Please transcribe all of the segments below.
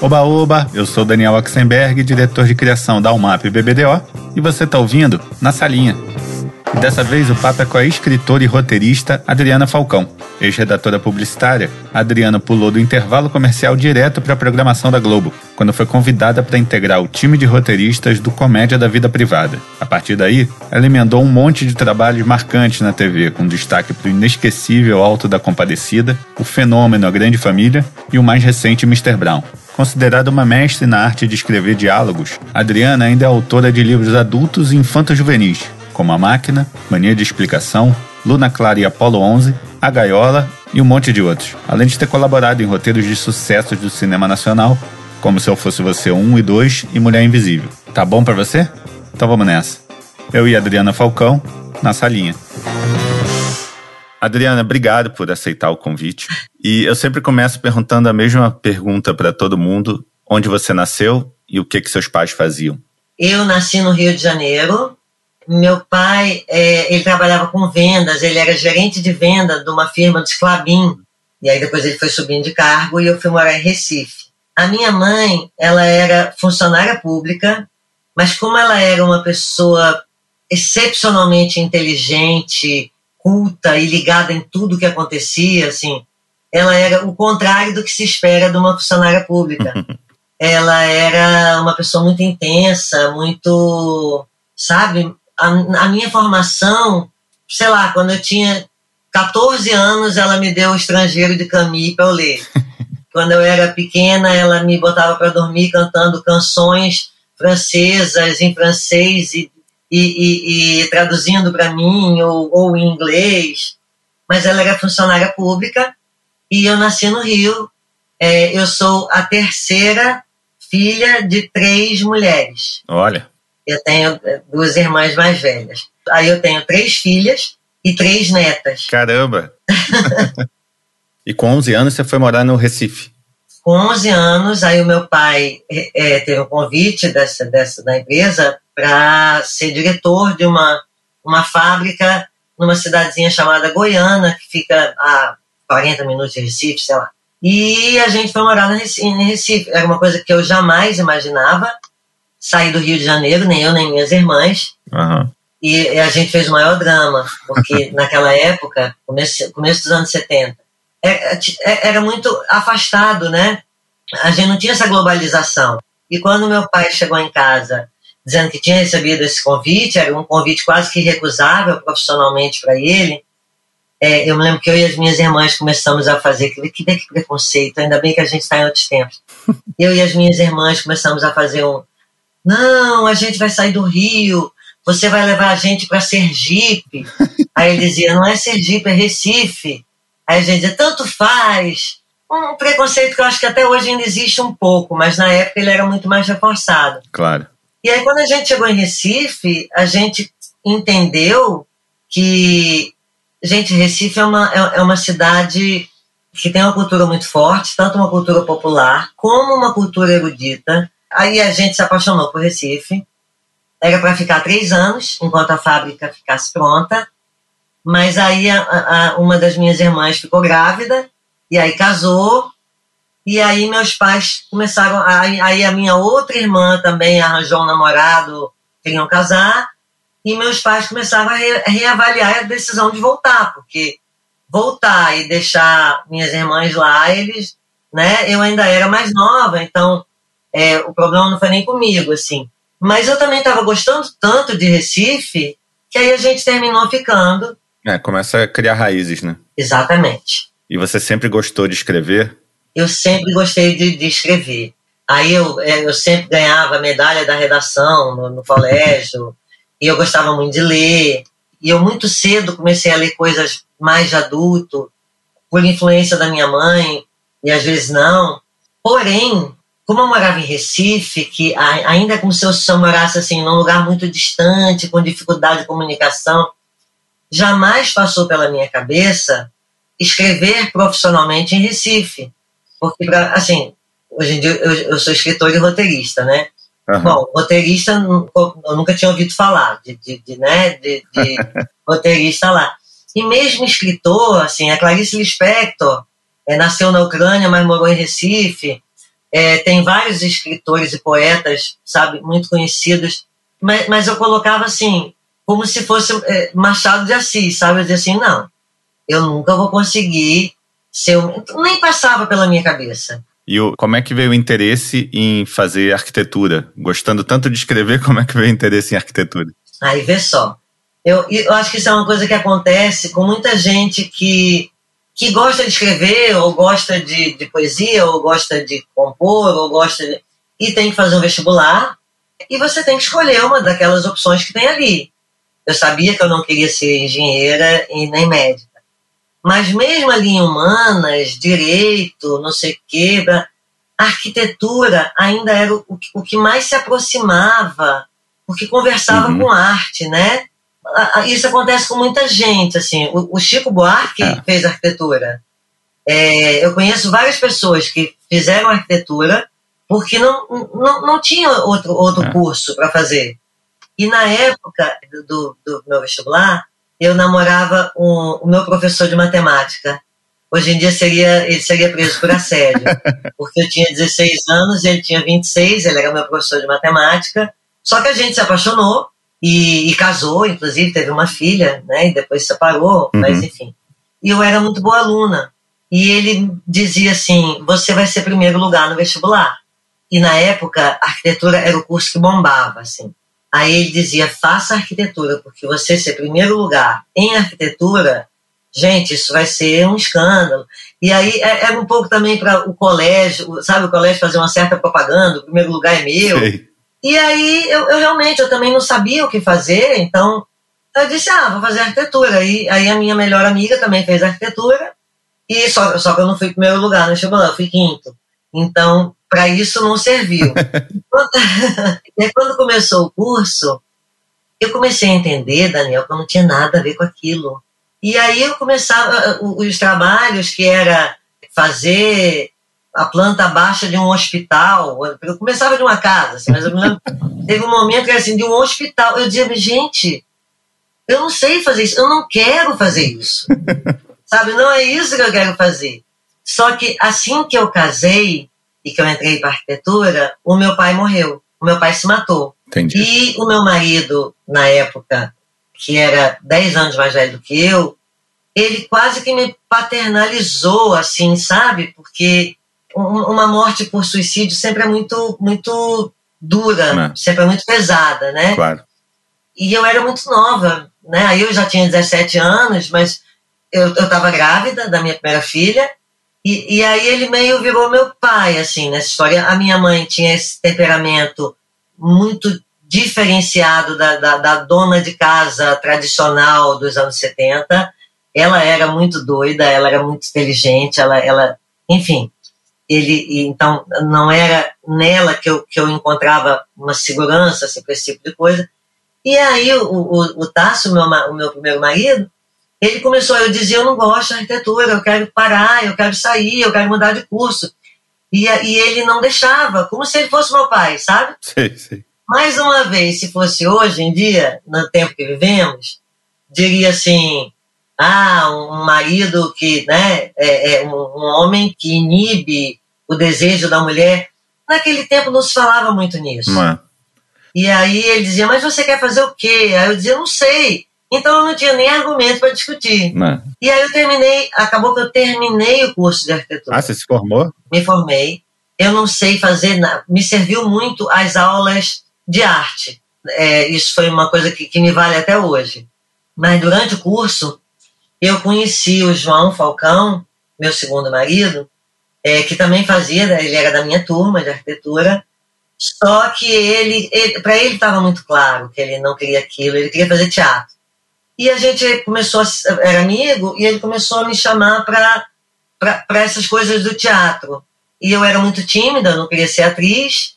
Oba Oba, eu sou Daniel Axenberg, diretor de criação da UMAP BBDO, e você está ouvindo Na Salinha. E dessa vez o papo é com a escritora e roteirista Adriana Falcão. Ex-redatora publicitária, Adriana pulou do intervalo comercial direto para a programação da Globo, quando foi convidada para integrar o time de roteiristas do Comédia da Vida Privada. A partir daí, ela emendou um monte de trabalhos marcantes na TV, com destaque para o inesquecível Alto da Compadecida, o Fenômeno A Grande Família e o mais recente Mr. Brown. Considerada uma mestre na arte de escrever diálogos, Adriana ainda é autora de livros adultos e infanto-juvenis, como A Máquina, Mania de Explicação, Luna Clara e Apolo 11, A Gaiola e um monte de outros, além de ter colaborado em roteiros de sucessos do cinema nacional, como Se Eu Fosse Você 1 e 2 e Mulher Invisível. Tá bom para você? Então vamos nessa. Eu e Adriana Falcão, na salinha. Adriana, obrigado por aceitar o convite. E eu sempre começo perguntando a mesma pergunta para todo mundo: onde você nasceu e o que que seus pais faziam? Eu nasci no Rio de Janeiro. Meu pai, é, ele trabalhava com vendas, ele era gerente de venda de uma firma de Clabin. E aí depois ele foi subindo de cargo e eu fui morar em Recife. A minha mãe, ela era funcionária pública, mas como ela era uma pessoa excepcionalmente inteligente, culta e ligada em tudo que acontecia, assim, ela era o contrário do que se espera de uma funcionária pública. ela era uma pessoa muito intensa, muito, sabe, a, a, minha formação, sei lá, quando eu tinha 14 anos, ela me deu o Estrangeiro de Camille para eu ler. quando eu era pequena, ela me botava para dormir cantando canções francesas em francês e e, e, e traduzindo para mim ou, ou em inglês, mas ela era funcionária pública e eu nasci no Rio. É, eu sou a terceira filha de três mulheres. Olha. Eu tenho é, duas irmãs mais velhas. Aí eu tenho três filhas e três netas. Caramba! e com 11 anos você foi morar no Recife? Com 11 anos, aí o meu pai é, teve um convite dessa, dessa da empresa para ser diretor de uma, uma fábrica numa cidadezinha chamada Goiânia, que fica a 40 minutos de Recife, sei lá. E a gente foi morar no Recife, em Recife. Era uma coisa que eu jamais imaginava sair do Rio de Janeiro, nem eu, nem minhas irmãs. Uhum. E a gente fez o maior drama, porque naquela época, começo, começo dos anos 70, é, é, era muito afastado, né? A gente não tinha essa globalização. E quando meu pai chegou em casa dizendo que tinha recebido esse convite, era um convite quase que recusável profissionalmente para ele. É, eu me lembro que eu e as minhas irmãs começamos a fazer, que, que, que preconceito, ainda bem que a gente está em outros tempos. Eu e as minhas irmãs começamos a fazer um. Não, a gente vai sair do Rio, você vai levar a gente para Sergipe. Aí ele dizia: não é Sergipe, é Recife. Aí a gente dizia: tanto faz. Um preconceito que eu acho que até hoje ainda existe um pouco, mas na época ele era muito mais reforçado. Claro. E aí, quando a gente chegou em Recife, a gente entendeu que, gente, Recife é uma, é, é uma cidade que tem uma cultura muito forte, tanto uma cultura popular como uma cultura erudita. Aí a gente se apaixonou por Recife. Era para ficar três anos, enquanto a fábrica ficasse pronta. Mas aí a, a, uma das minhas irmãs ficou grávida, e aí casou, e aí meus pais começaram. Aí, aí a minha outra irmã também arranjou um namorado, queriam casar, e meus pais começaram a, re, reavaliar a decisão de voltar, porque voltar e deixar minhas irmãs lá, eles, né? Eu ainda era mais nova, então é, o problema não foi nem comigo, assim. Mas eu também estava gostando tanto de Recife que aí a gente terminou ficando. É, começa a criar raízes, né? Exatamente. E você sempre gostou de escrever? eu sempre gostei de, de escrever. Aí eu, é, eu sempre ganhava medalha da redação no, no colégio, e eu gostava muito de ler. E eu muito cedo comecei a ler coisas mais de adulto, por influência da minha mãe, e às vezes não. Porém, como eu morava em Recife, que ainda como se eu morasse assim, num lugar muito distante, com dificuldade de comunicação, jamais passou pela minha cabeça escrever profissionalmente em Recife. Porque, assim, hoje em dia eu, eu, sou escritor e roteirista, né? Uhum. Bom, roteirista eu nunca tinha ouvido falar de, de, de né, de, de roteirista lá. E mesmo escritor, assim, a Clarice Lispector é, nasceu na Ucrânia, mas morou em Recife. É, tem vários escritores e poetas, sabe, muito conhecidos, mas, mas eu colocava assim, como se fosse é, Machado de Assis, sabe? Eu dizia assim, não, eu nunca vou conseguir ser. Nem passava pela minha cabeça. E o, como é que veio o interesse em fazer arquitetura? Gostando tanto de escrever, como é que veio o interesse em arquitetura? Aí vê só. Eu, eu acho que isso é uma coisa que acontece com muita gente que, que gosta de escrever, ou gosta de, de poesia, ou gosta de compor, ou gosta de, e tem que fazer um vestibular, e você tem que escolher uma daquelas opções que tem ali. Eu sabia que eu não queria ser engenheira e nem médica. Mas mesmo ali em humanas, direito, não sei o quê, a arquitetura ainda era o, o que mais se aproximava, porque conversava uhum. com arte, né? Isso acontece com muita gente, assim. O, o Chico Buarque é. fez arquitetura. É, eu conheço várias pessoas que fizeram arquitetura porque não, não, não tinha outro, outro é. curso para fazer. E na época do, do meu vestibular, eu namorava um, o meu professor de matemática. Hoje em dia seria, ele seria preso por assédio, porque eu tinha 16 anos, ele tinha 26, ele era meu professor de matemática. Só que a gente se apaixonou e, e casou, inclusive teve uma filha, né? E depois se separou, uhum. mas enfim. E eu era muito boa aluna. E ele dizia assim: você vai ser primeiro lugar no vestibular. E na época, arquitetura era o curso que bombava, assim. Aí ele dizia: faça arquitetura, porque você ser primeiro lugar em arquitetura, gente, isso vai ser um escândalo. E aí era é, é um pouco também para o colégio, sabe, o colégio fazer uma certa propaganda: o primeiro lugar é meu. Sei. E aí eu, eu, realmente eu também não sabia o que fazer, então eu disse: ah, vou fazer arquitetura. E aí a minha melhor amiga também fez arquitetura, e só, só que eu não fui primeiro lugar no vestibular, eu fui quinto. Então, para isso não serviu. quando, e quando começou o curso, eu comecei a entender, Daniel, que eu não tinha nada a ver com aquilo. E aí eu começava os trabalhos que era fazer a planta baixa de um hospital. Eu começava de uma casa, assim, mas eu me lembro, teve um momento que era assim, de um hospital. Eu dizia, gente, eu não sei fazer isso, eu não quero fazer isso. Sabe, não é isso que eu quero fazer. Só que assim que eu casei, e que eu entrei para arquitetura, o meu pai morreu. O meu pai se matou. Entendi. E o meu marido, na época, que era 10 anos mais velho do que eu, ele quase que me paternalizou, assim, sabe? Porque uma morte por suicídio sempre é muito, muito dura. É. sempre é muito pesada, né? Claro. E eu era muito nova, né? Aí eu já tinha 17 anos, mas eu estava grávida da minha primeira filha e, e aí ele meio virou meu pai, assim, nessa história. A minha mãe tinha esse temperamento muito diferenciado da, da, da, dona de casa tradicional dos anos 70. Ela era muito doida, ela era muito inteligente, ela, ela enfim, ele então não era nela que eu, que eu encontrava uma segurança assim, para esse tipo de coisa. E aí o, o, o Tássio, meu, o meu primeiro marido, ele começou, eu dizia, eu não gosto de arquitetura, eu quero parar, eu quero sair, eu quero mudar de curso. E, e ele não deixava, como se ele fosse meu pai, sabe? Sim, sim. Mais uma vez, se fosse hoje em dia, no tempo que vivemos, diria assim, ah, um marido que, né, é, é um, um, homem que inibe o desejo da mulher. Naquele tempo não se falava muito nisso. Não é. E aí ele dizia, mas você quer fazer o quê? Aí eu dizia, não sei. Então eu não tinha nem argumento para discutir. Não. E aí eu terminei, acabou que eu terminei o curso de arquitetura. Ah, você se formou? Me formei. Eu não sei fazer nada. Me serviu muito as aulas de arte. É, isso foi uma coisa que, que me vale até hoje. Mas durante o curso, eu conheci o João Falcão, meu segundo marido, é, que também fazia, ele era da minha turma de arquitetura, só que ele, ele para ele estava muito claro que ele não queria aquilo, ele queria fazer teatro. E a gente começou, a, era amigo, e ele começou a me chamar para essas coisas do teatro. E eu era muito tímida, não queria ser atriz,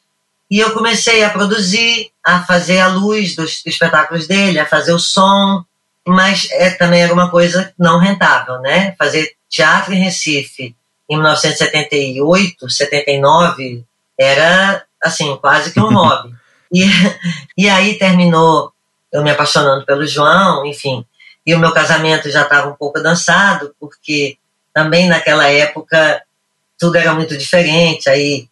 e eu comecei a produzir, a fazer a luz dos espetáculos dele, a fazer o som, mas é, também era uma coisa não rentável, né? Fazer teatro em Recife em 1978, 79, era, assim, quase que um hobby. E, e aí terminou eu me apaixonando pelo João, enfim. E o meu casamento já estava um pouco dançado, porque também naquela época tudo era muito diferente. Aí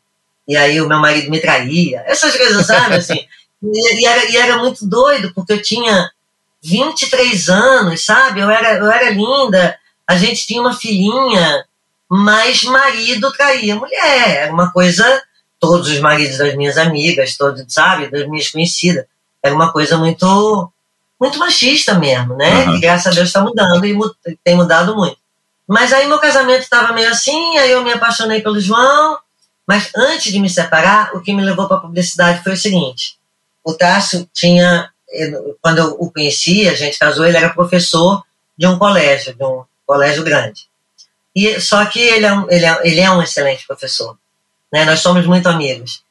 e aí o meu marido me traía, essas coisas, sabe? Assim, e, e, era, e era muito doido, porque eu tinha 23 anos, sabe? Eu era, eu era linda, a gente tinha uma filhinha, mas marido traía mulher. Era uma coisa, todos os maridos das minhas amigas, todos, sabe, das minhas conhecidas. Era uma coisa muito muito machista mesmo, né? Uhum. graças a Deus está mudando e tem mudado muito. Mas aí meu casamento estava meio assim, aí eu me apaixonei pelo João, mas antes de me separar, o que me levou para a publicidade foi o seguinte: o Tássio tinha, quando eu o conheci, a gente casou, ele era professor de um colégio, de um colégio grande. E só que ele é um, ele é, ele é um excelente professor, né? Nós somos muito amigos.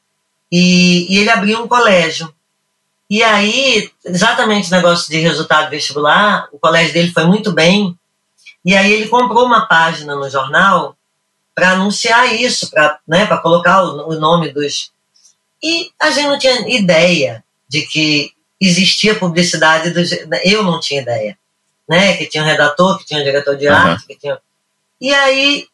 E, e ele abriu um colégio e aí, exatamente negócio de resultado vestibular, o colégio dele foi muito bem. E aí ele comprou uma página no jornal para anunciar isso, para né, colocar o, o nome dos. E a gente não tinha ideia de que existia publicidade dos. Eu não tinha ideia. Né? Que tinha um redator, que tinha um diretor de arte, uhum. que tinha. E aí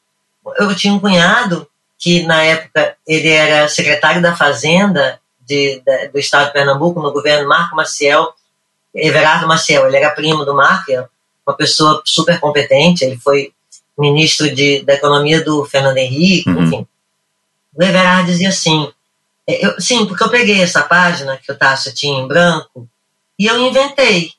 eu tinha um cunhado que na época ele era secretário da Fazenda de, de, do estado de Pernambuco, no governo Marco Maciel, Everardo Maciel. Ele era primo do Marco, é uma pessoa super competente, ele foi ministro de, da Economia do Fernando Henrique, uhum. enfim. O Everardo dizia assim, eu, sim, porque eu peguei essa página que o Tássio tinha em branco e eu inventei.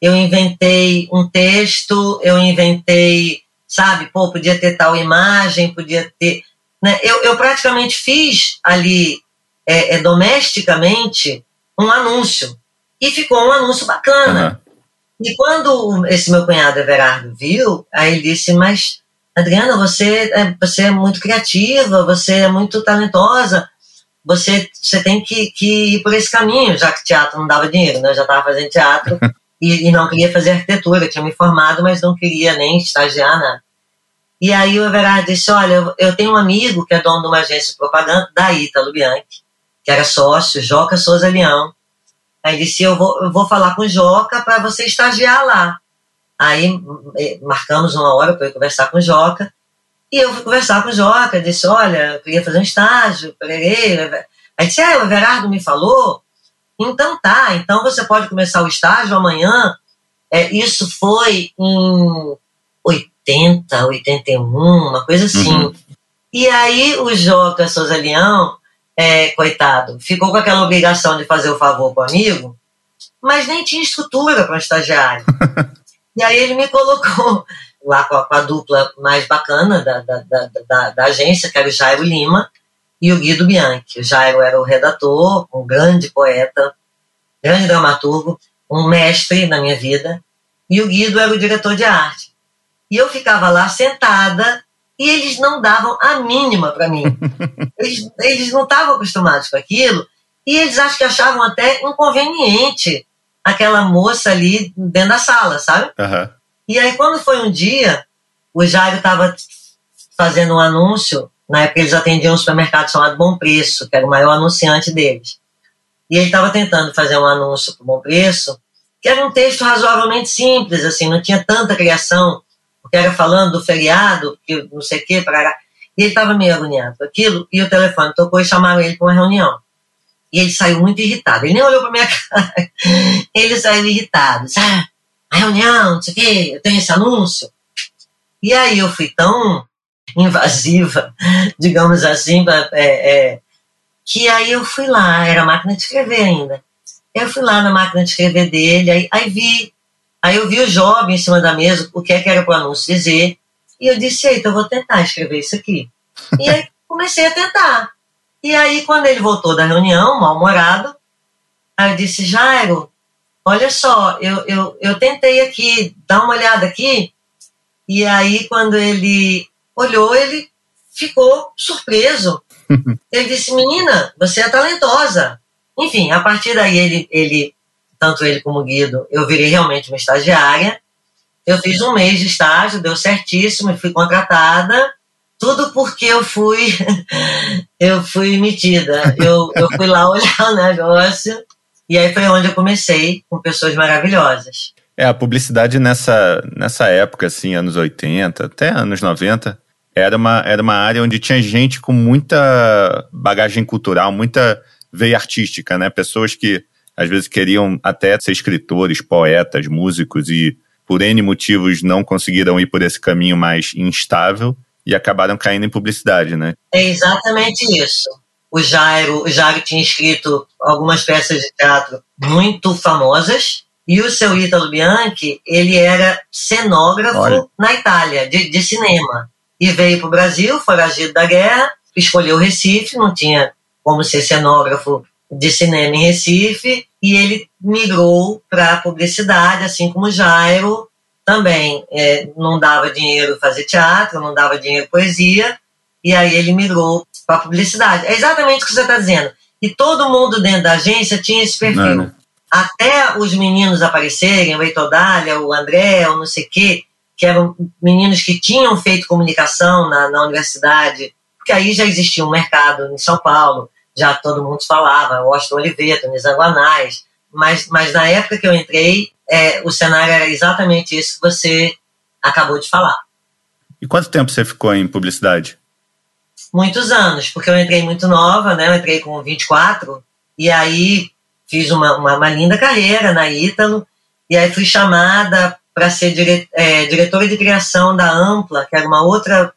Eu inventei um texto, eu inventei, sabe, pô, podia ter tal imagem, podia ter. Né? Eu, eu praticamente fiz ali é, é, domesticamente um anúncio. E ficou um anúncio bacana. Uhum. E quando esse meu cunhado Everardo viu, aí ele disse, mas Adriana, você é, você é muito criativa, você é muito talentosa, você, você tem que, que ir por esse caminho, já que teatro não dava dinheiro, né? Eu já estava fazendo teatro e, e, não queria fazer arquitetura, eu tinha me formado, mas não queria nem estagiar nada. E aí o Everardo disse, olha, eu, eu tenho um amigo que é dono de uma agência de propaganda, da Ítalo Bianchi, que era sócio, Joca Souza Leão. Aí disse: Eu vou, eu vou falar com o Joca para você estagiar lá. Aí marcamos uma hora para eu conversar com o Joca. E eu fui conversar com o Joca, disse: Olha, eu queria fazer um estágio. Aí disse: É, o Everardo me falou. Então tá, então você pode começar o estágio amanhã. É, isso foi em 80, 81, uma coisa assim. Uhum. E aí o Joca Souza Leão é, coitado, ficou com aquela obrigação de fazer o favor com o amigo, mas nem tinha estrutura para um estagiário. e aí ele me colocou lá com a, com a dupla mais bacana da, da, da, da, agência, que era o Jairo Lima e o Guido Bianchi. O Jairo era o redator, um grande poeta, grande dramaturgo, um mestre na minha vida, e o Guido era o diretor de arte. E eu ficava lá sentada e eles não davam a mínima para mim. Eles, eles não estavam acostumados com aquilo e eles acho que achavam até inconveniente aquela moça ali dentro da sala, sabe? Uhum. E aí, quando foi um dia, o Jairo estava fazendo um anúncio, na época eles atendiam um supermercado chamado Bom Preço, que era o maior anunciante deles. E ele estava tentando fazer um anúncio para Bom Preço, que era um texto razoavelmente simples, assim, não tinha tanta criação porque era falando do feriado, que não sei o quê, e ele estava meio agoniado com aquilo, e o telefone tocou e chamaram ele para uma reunião. E ele saiu muito irritado. Ele nem olhou para minha cara. Ele saiu irritado. Ah, reunião, não sei o quê, eu tenho esse anúncio. E aí eu fui tão invasiva, digamos assim, é, é, que aí eu fui lá, era máquina de escrever ainda. Eu fui lá na máquina de escrever dele, aí, aí vi Aí eu vi o jovem em cima da mesa, o que, é que era para o anúncio dizer, e eu disse, eita, eu vou tentar escrever isso aqui. E aí comecei a tentar. E aí, quando ele voltou da reunião, mal-humorado, aí eu disse, Jairo, olha só, eu, eu, eu tentei aqui, dá uma olhada aqui. E aí, quando ele olhou, ele ficou surpreso. ele disse, menina, você é talentosa. Enfim, a partir daí ele, ele tanto ele como o Guido, eu virei realmente uma estagiária. Eu fiz um mês de estágio, deu certíssimo, e fui contratada. Tudo porque eu fui, eu fui metida. Eu, eu fui lá olhar o negócio e aí foi onde eu comecei com pessoas maravilhosas. É, a publicidade nessa, nessa época, assim, anos 80, até anos 90, era uma, era uma área onde tinha gente com muita bagagem cultural, muita veia artística, né? Pessoas que às vezes queriam até ser escritores, poetas, músicos e por N motivos não conseguiram ir por esse caminho mais instável e acabaram caindo em publicidade, né? É exatamente isso. O Jairo, o Jairo tinha escrito algumas peças de teatro muito famosas e o seu Ítalo Bianchi, ele era cenógrafo Olha. na Itália, de, de cinema. E veio para o Brasil, foragido da guerra, escolheu Recife, não tinha como ser cenógrafo de cinema em Recife, e ele migrou para a publicidade, assim como Jairo também. É, não dava dinheiro fazer teatro, não dava dinheiro poesia, e aí ele migrou para a publicidade. É exatamente o que você está dizendo. E todo mundo dentro da agência tinha esse perfil. Não. Até os meninos aparecerem, o Heitor Dália, o André, o não sei o quê, que eram meninos que tinham feito comunicação na, na universidade, porque aí já existia um mercado em São Paulo, já todo mundo falava, Washington Oliveira, Nizanguanais, mas, mas na época que eu entrei, é, o cenário era exatamente isso que você acabou de falar. E quanto tempo você ficou em publicidade? Muitos anos, porque eu entrei muito nova, né? Eu entrei com 24, e aí fiz uma, uma, uma linda carreira na Ítalo, e aí fui chamada para ser dire, é, diretora de criação da Ampla, que era uma outra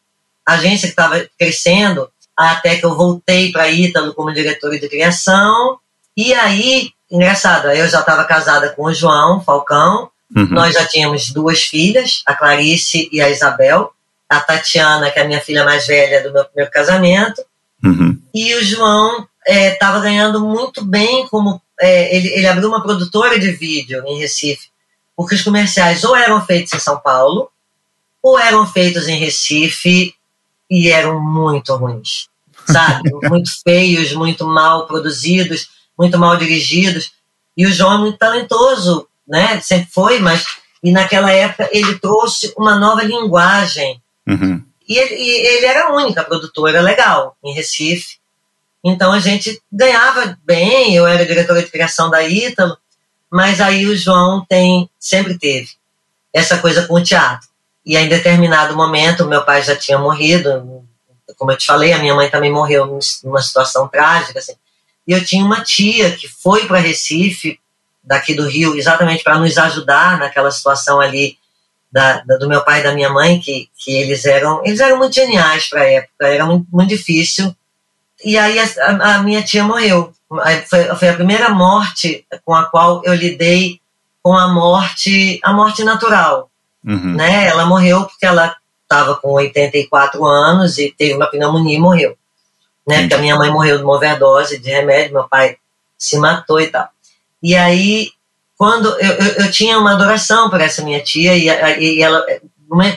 agência que estava crescendo, até que eu voltei para Ítalo como diretora de criação. E aí, engraçado, eu já estava casada com o João Falcão, uhum. nós já tínhamos duas filhas, a Clarice e a Isabel, a Tatiana, que é a minha filha mais velha do meu primeiro casamento, uhum. e o João estava é, ganhando muito bem como é, ele, ele abriu uma produtora de vídeo em Recife, porque os comerciais ou eram feitos em São Paulo, ou eram feitos em Recife e eram muito ruins sabe? muito feios, muito mal produzidos, muito mal dirigidos. E o João é muito talentoso, né? Sempre foi, mas e naquela época ele trouxe uma nova linguagem. Uhum. E, ele, e ele era a única produtora legal em Recife. Então a gente ganhava bem, eu era diretora de criação da Ítalo, mas aí o João tem, sempre teve essa coisa com o teatro. E em determinado momento, meu pai já tinha morrido, como eu te falei, a minha mãe também morreu numa situação trágica, assim. E eu tinha uma tia que foi para Recife, daqui do Rio, exatamente para nos ajudar naquela situação ali da, da, do meu pai e da minha mãe, que, que eles eram eles eram muito geniais para a época, era muito, muito difícil. E aí a, a minha tia morreu. Foi, foi a primeira morte com a qual eu lidei com a morte, a morte natural. Uhum. Né? Ela morreu porque ela estava com 84 anos e teve uma pneumonia e morreu. Né? Porque a minha mãe morreu de uma overdose de remédio, meu pai se matou e tal. E aí, quando eu, eu, eu tinha uma adoração por essa minha tia, e, e ela,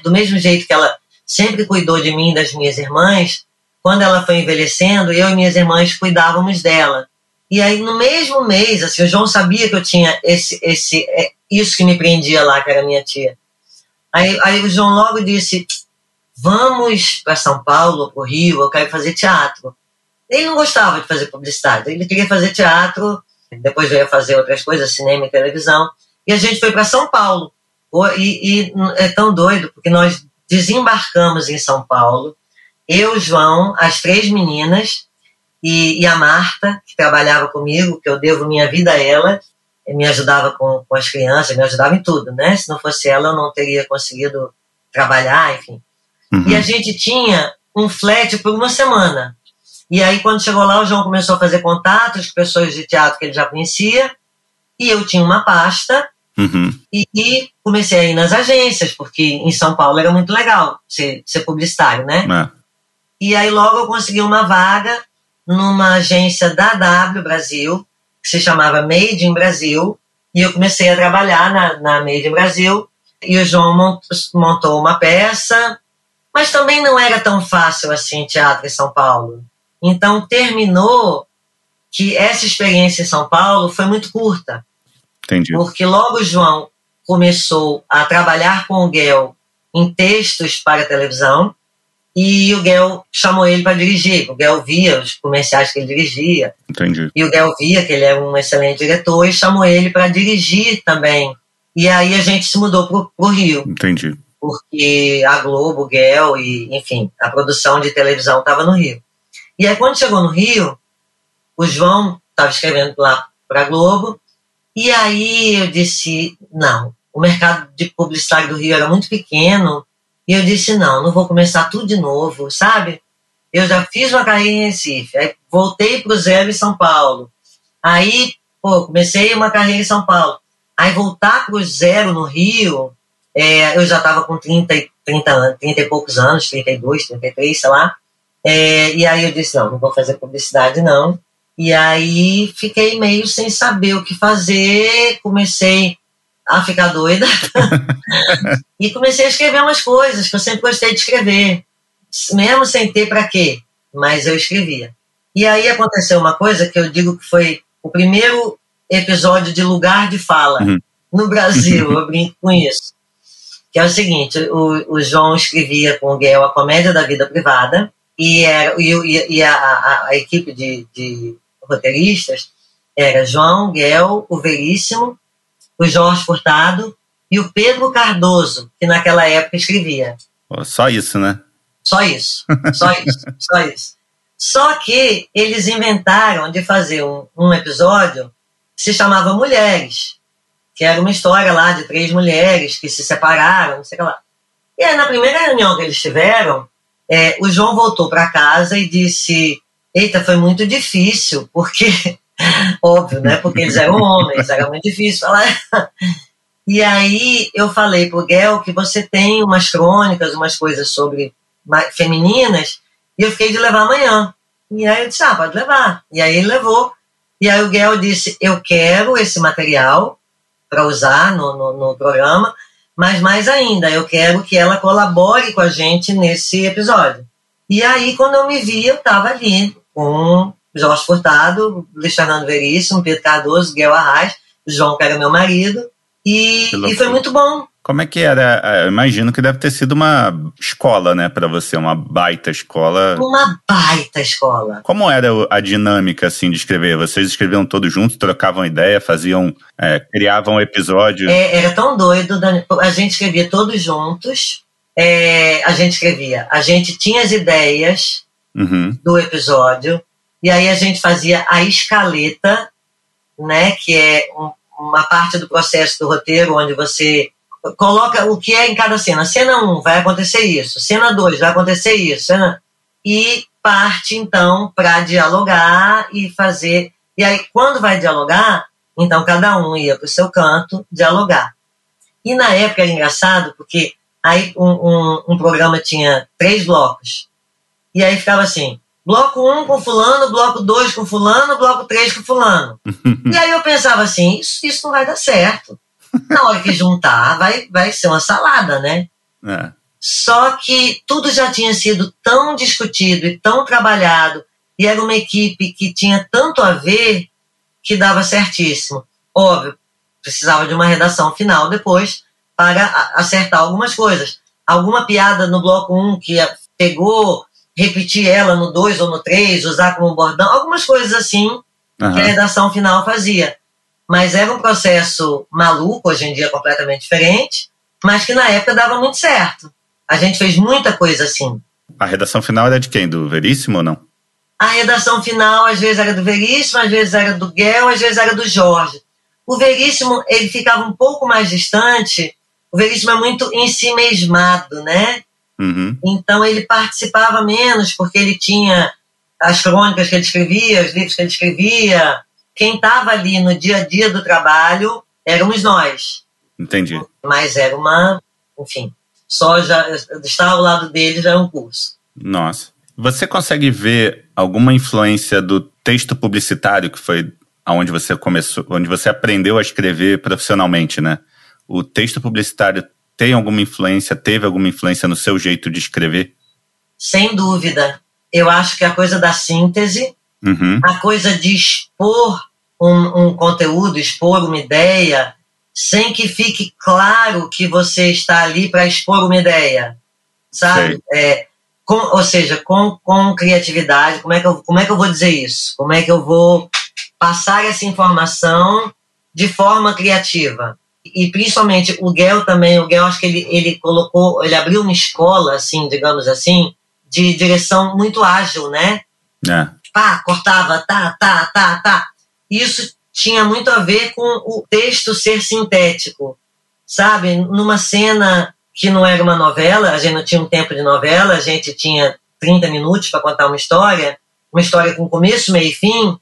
do mesmo jeito que ela sempre cuidou de mim das minhas irmãs, quando ela foi envelhecendo, eu e minhas irmãs cuidávamos dela. E aí, no mesmo mês, assim, o João sabia que eu tinha esse, esse, é, isso que me prendia lá, que era minha tia. Aí, aí o João logo disse: vamos para São Paulo, para o Rio, eu quero fazer teatro. Ele não gostava de fazer publicidade, ele queria fazer teatro, depois veio fazer outras coisas, cinema e televisão. E a gente foi para São Paulo. E, e, é tão doido, porque nós desembarcamos em São Paulo, eu, João, as três meninas e, e a Marta, que trabalhava comigo, que eu devo minha vida a ela, me ajudava com, com as crianças, me ajudava em tudo, né? Se não fosse ela, eu não teria conseguido trabalhar, enfim. Uhum. E a gente tinha um flat por uma semana. E aí, quando chegou lá, o João começou a fazer contatos com pessoas de teatro que ele já conhecia. E eu tinha uma pasta. Uhum. E, e, comecei a ir nas agências, porque em São Paulo era muito legal ser, ser publicitário, né? É. E aí, logo eu consegui uma vaga numa agência da W Brasil, que se chamava Made in Brasil. E eu comecei a trabalhar na, na Made in Brasil. E o João montou uma peça mas também não era tão fácil assim teatro em São Paulo. Então terminou que essa experiência em São Paulo foi muito curta. Entendi. Porque logo o João começou a trabalhar com o Guel em textos para televisão e o Guel chamou ele para dirigir. O Guel via os comerciais que ele dirigia. Entendi. E o Guel via que ele era um excelente diretor e chamou ele para dirigir também. E aí a gente se mudou para o Rio. Entendi. porque a Globo, o Guel e, enfim, a produção de televisão estava no Rio. E aí, quando chegou no Rio, o João estava escrevendo lá para Globo, e aí eu disse: não, o mercado de publicidade do Rio era muito pequeno, e eu disse: não, não vou começar tudo de novo, sabe? Eu já fiz uma carreira em Recife, aí voltei para o zero em São Paulo. Aí, pô, comecei uma carreira em São Paulo. Aí voltar para o zero no Rio, é, eu já estava com 30, 30, 30 e poucos anos, 32, 33, sei lá. É, e aí eu disse, não, não vou fazer publicidade não. E aí fiquei meio sem saber o que fazer, comecei a ficar doida e comecei a escrever umas coisas que eu sempre gostei de escrever, mesmo sem ter para quê, mas eu escrevia. E aí aconteceu uma coisa que eu digo que foi o primeiro episódio de lugar de fala uhum. no Brasil, eu brinco com isso. Que é o seguinte: o, o João escrevia com o Guel a comédia da vida privada, e, era, e, e a, a, a, equipe de, de roteiristas era João, Guel, o Veríssimo, o Jorge Furtado e o Pedro Cardoso, que naquela época escrevia. Só isso, né? Só isso, só isso, só isso. Só que eles inventaram de fazer um, um episódio que se chamava Mulheres, que era uma história lá de três mulheres que se separaram, não sei o que lá. E aí, na primeira reunião que eles tiveram, é, o João voltou para casa e disse: Eita, foi muito difícil, porque, óbvio, né? Porque eles eram homens, era muito difícil falar. E aí eu falei pro Guel que você tem umas crônicas, umas coisas sobre femininas, e eu fiquei de levar amanhã. E aí eu disse, ah, pode levar. E aí ele levou. E aí o Guel disse, eu quero esse material para usar no, no, no programa, mas mais ainda, eu quero que ela colabore com a gente nesse episódio. E aí, quando eu me vi, eu estava ali com Jorge Furtado, Luiz Fernando Veríssimo, Pedro Cardoso, Guel Arraes, João, que era meu marido, e, e foi muito bom. Como é que era? É, eu imagino que deve ter sido uma escola, né, para você, uma baita escola. Uma baita escola. Como era a dinâmica, assim, de escrever? Vocês escreviam todos juntos, trocavam ideia, faziam, é, criavam episódio? É, era tão doido, a gente escrevia todos juntos, é, a gente escrevia, a gente tinha as ideias uhum. do episódio, e aí a gente fazia a escaleta, né, que é um, uma parte do processo do roteiro onde você coloca o que é em cada cena. Cena 1 um, vai acontecer isso, cena 2 vai acontecer isso, cena... e parte então para dialogar e fazer. E aí, quando vai dialogar, então cada um ia para o seu canto dialogar. E na época era engraçado, porque aí um, um, um programa tinha três blocos. E aí ficava assim: bloco 1 um com fulano, bloco 2 com fulano, bloco 3 com fulano. e aí eu pensava assim, isso, isso não vai dar certo. Na hora que juntar, vai, vai ser uma salada, né? É. Só que tudo já tinha sido tão discutido e tão trabalhado, e era uma equipe que tinha tanto a ver que dava certíssimo. Óbvio, precisava de uma redação final depois para acertar algumas coisas. Alguma piada no bloco 1 que pegou, repetir ela no 2 ou no 3, usar como bordão, algumas coisas assim uhum. que a redação final fazia mas era um processo maluco, hoje em dia completamente diferente, mas que na época dava muito certo. A gente fez muita coisa assim. A redação final era de quem? Do Veríssimo ou não? A redação final às vezes era do Veríssimo, às vezes era do Guel, às vezes era do Jorge. O Veríssimo, ele ficava um pouco mais distante. O Veríssimo é muito em si mesmado, né? Uhum. Então ele participava menos porque ele tinha as crônicas que ele escrevia, os livros que ele escrevia, quem estava ali no dia a dia do trabalho éramos nós. Entendi. Mas era uma, enfim, só já estar ao lado dele já é um curso. Nossa. Você consegue ver alguma influência do texto publicitário que foi aonde você começou, onde você aprendeu a escrever profissionalmente, né? O texto publicitário tem alguma influência, teve alguma influência no seu jeito de escrever? Sem dúvida. Eu acho que a coisa da síntese Uhum. A coisa de expor um, um, conteúdo, expor uma ideia, sem que fique claro que você está ali para expor uma ideia, sabe? É, com, ou seja, com, com criatividade, como é, que eu, como é que eu vou dizer isso? Como é que eu vou passar essa informação de forma criativa? e principalmente o Guel também, o Guel acho que ele, ele colocou, ele abriu uma escola, assim, digamos assim, de direção muito ágil, né? É. Pá, cortava, tá, tá, tá, tá. Isso tinha muito a ver com o texto ser sintético, sabe? Numa cena que não era uma novela, a gente não tinha um tempo de novela, a gente tinha 30 minutos para contar uma história, uma história com começo, meio e fim.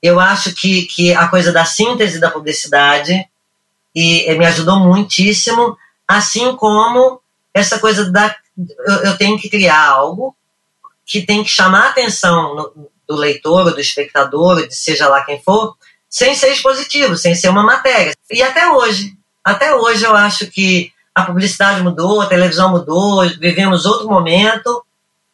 Eu acho que, que a coisa da síntese da publicidade e me ajudou muitíssimo, assim como essa coisa da eu, eu tenho que criar algo que tem que chamar a atenção no, do leitor, ou do espectador, ou de seja lá quem for, sem ser expositivo, sem ser uma matéria. E até hoje, até hoje eu acho que a publicidade mudou, a televisão mudou, vivemos outro momento,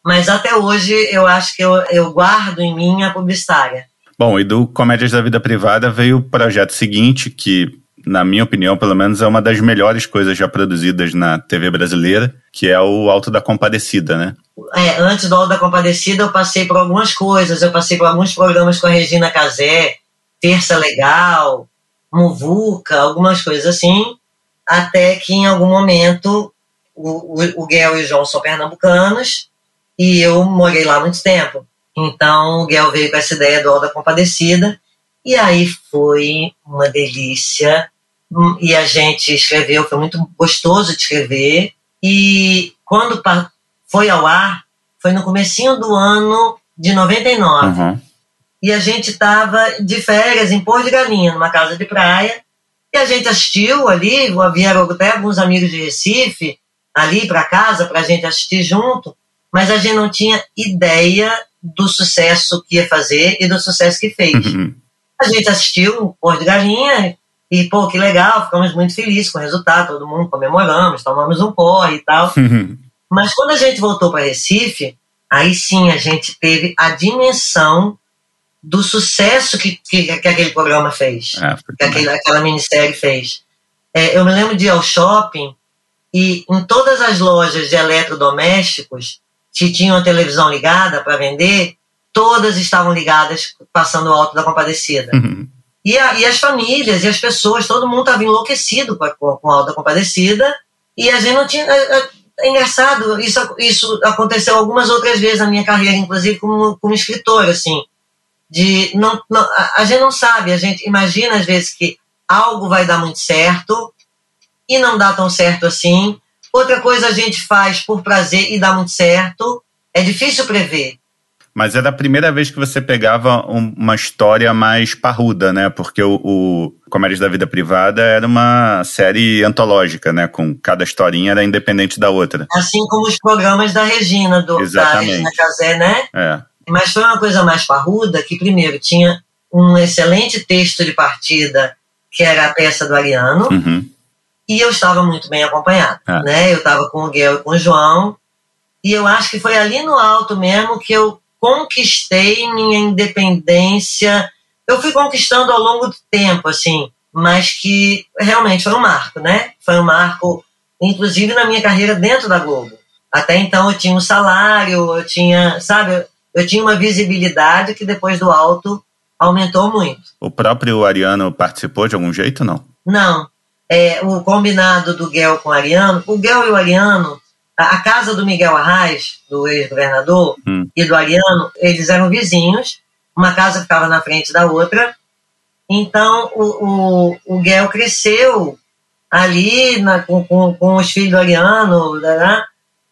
mas até hoje eu acho que eu, eu guardo em mim a publicitária. Bom, e do Comédias da Vida Privada veio o projeto seguinte, que na minha opinião, pelo menos, é uma das melhores coisas já produzidas na TV brasileira, que é o Alto da Compadecida, né? É, antes do Alto da Compadecida, eu passei por algumas coisas. Eu passei por alguns programas com a Regina Casé, Terça Legal, Muvuca, algumas coisas assim, até que em algum momento o, o, o Guel e o João são pernambucanos e eu morei lá muito tempo. Então o Guel veio com essa ideia do Alto da Compadecida e aí foi uma delícia. Hum, e a gente escreveu, foi muito gostoso de escrever. E quando foi ao ar, foi no comecinho do ano de 99. Uhum. E a gente estava de férias em Porto de Galinha, numa casa de praia. E a gente assistiu ali, vieram até alguns amigos de Recife ali para casa para a gente assistir junto, mas a gente não tinha ideia do sucesso que ia fazer e do sucesso que fez. Uhum. A gente assistiu o Pôr de Galinha e, pô, que legal, ficamos muito felizes com o resultado, todo mundo comemoramos, tomamos um pó e tal. Mas quando a gente voltou para Recife, aí sim a gente teve a dimensão do sucesso que, que, que aquele programa fez, é, que aquele, aquela minissérie fez. É, eu me lembro de ir ao shopping e em todas as lojas de eletrodomésticos que tinham a televisão ligada para vender, todas estavam ligadas, passando o alto da compadecida. Uhum. E, a, e, as famílias e as pessoas, todo mundo estava enlouquecido com, a, com o alto da compadecida, e a gente não tinha. É, é, engraçado, isso, isso aconteceu algumas outras vezes na minha carreira, inclusive como, como escritor, assim. De não, não, a gente não sabe, a gente imagina às vezes que algo vai dar muito certo e não dá tão certo assim. Outra coisa a gente faz por prazer e dá muito certo. É difícil prever. Mas era a primeira vez que você pegava um, uma história mais parruda, né? Porque o, o Comédias da Vida Privada era uma série antológica, né? Com cada historinha era independente da outra. Assim como os programas da Regina, do, Exatamente. da Regina Casé, né? É. Mas foi uma coisa mais parruda que, primeiro, tinha um excelente texto de partida, que era a peça do Ariano, uhum. e eu estava muito bem acompanhado. É. Né? Eu estava com o Guel e com o João, e eu acho que foi ali no alto mesmo que eu conquistei minha independência. Eu fui conquistando ao longo do tempo, assim, mas que realmente foi um marco, né? Foi um marco, inclusive na minha carreira dentro da Globo. Até então eu tinha um salário, eu tinha, sabe, eu tinha uma visibilidade que depois do alto aumentou muito. O próprio Ariano participou de algum jeito, não? Não. É, o combinado do Guel com o Ariano, o Guel e o Ariano a casa do Miguel Arraes, do ex-governador, hum. e do Ariano, eles eram vizinhos, uma casa ficava na frente da outra. Então, o, o, o Guel cresceu ali na, com, com, com, os filhos do Ariano, né?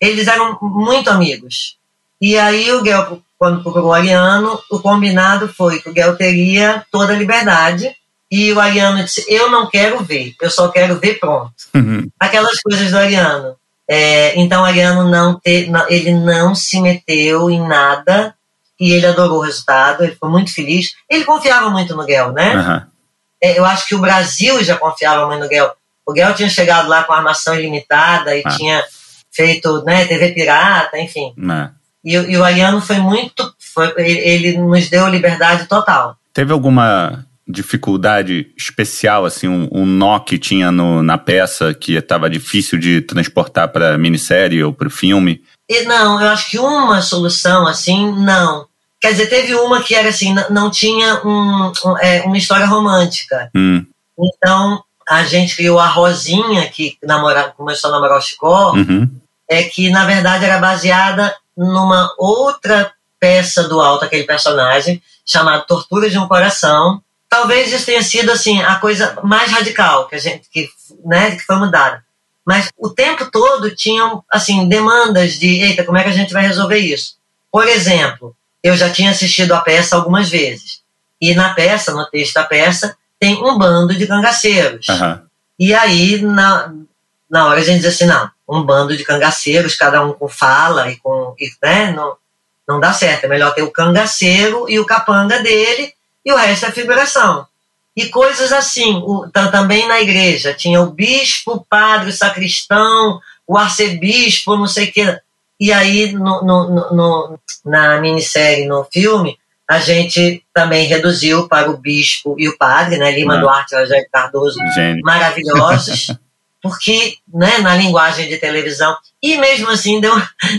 eles eram muito amigos. E aí o Guel, quando procurou o Ariano, o combinado foi que o Guel teria toda a liberdade e o Ariano disse, eu não quero ver, eu só quero ver pronto. Uhum. Aquelas coisas do Ariano. É, então, Ariano não, te, ele não se meteu em nada e ele adorou o resultado, ele foi muito feliz. Ele confiava muito no Guel, né? Uhum. É, eu acho que o Brasil já confiava muito no Guel. O Guel tinha chegado lá com armação ilimitada e ah. tinha feito né, TV pirata, enfim. Uhum. E, e, o Ariano foi muito. Foi, ele, ele nos deu liberdade total. Teve alguma dificuldade especial, assim, um, um nó que tinha no, na peça que estava difícil de transportar para minissérie ou para o filme? E não, eu acho que uma solução, assim, não. Quer dizer, teve uma que era assim, não tinha um, um é, uma história romântica. Hum. Então, a gente criou a Rosinha, que namora, começou a namorar o Chicó, Uhum. é que na verdade era baseada numa outra peça do Alto, aquele personagem, chamado Tortura de um Coração. Talvez isso tenha sido assim a coisa mais radical que a gente que, né, que foi mudada. Mas o tempo todo tinham assim demandas de, eita, como é que a gente vai resolver isso? Por exemplo, eu já tinha assistido a peça algumas vezes. E na peça, no texto da peça, tem um bando de cangaceiros. Aham. E aí, na, na hora a gente diz assim, não, um bando de cangaceiros, cada um com fala e com. E, né, não, não dá certo. É melhor ter o cangaceiro e o capanga dele, e o resto é figuração. E coisas assim, o, ta- também na igreja, tinha o bispo, o padre, o sacristão, o arcebispo, não sei o que. E aí, no, no, no- na minissérie, no filme, a gente também reduziu para o bispo e o padre, né, Lima Ah. Duarte e Rogério Cardoso, Gênio. maravilhosos, porque, né, na linguagem de televisão, e mesmo assim deu,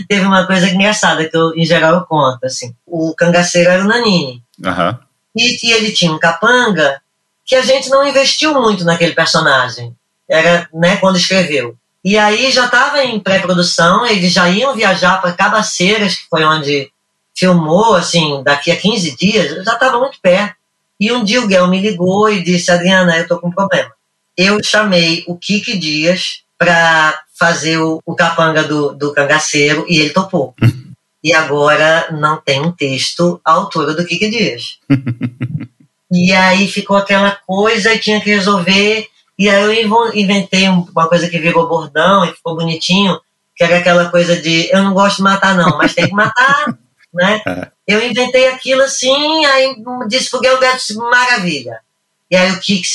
teve uma coisa engraçada que eu, em geral, eu conto, assim, o cangaceiro era o Nanini, Aham. E, e ele tinha um capanga que a gente não investiu muito naquele personagem, era, né, quando escreveu. E aí já estava em pré-produção, eles já iam viajar para Cabaceiras, que foi onde filmou, assim, daqui a 15 dias, já estava muito perto. E um dia o Guel me ligou e disse, Adriana, eu tô com um problema. Eu chamei o Kiki Dias para fazer o, o capanga do, do cangaceiro e ele topou. e agora não tem um texto à altura do Kiki Dias. e aí ficou aquela coisa tinha que resolver. E aí eu inventei um- uma coisa que virou bordão e ficou bonitinho, que era aquela coisa de eu não gosto de matar não, mas tem que matar, né? É. Eu inventei aquilo assim, aí disse pro Beto, maravilha. E aí o Kik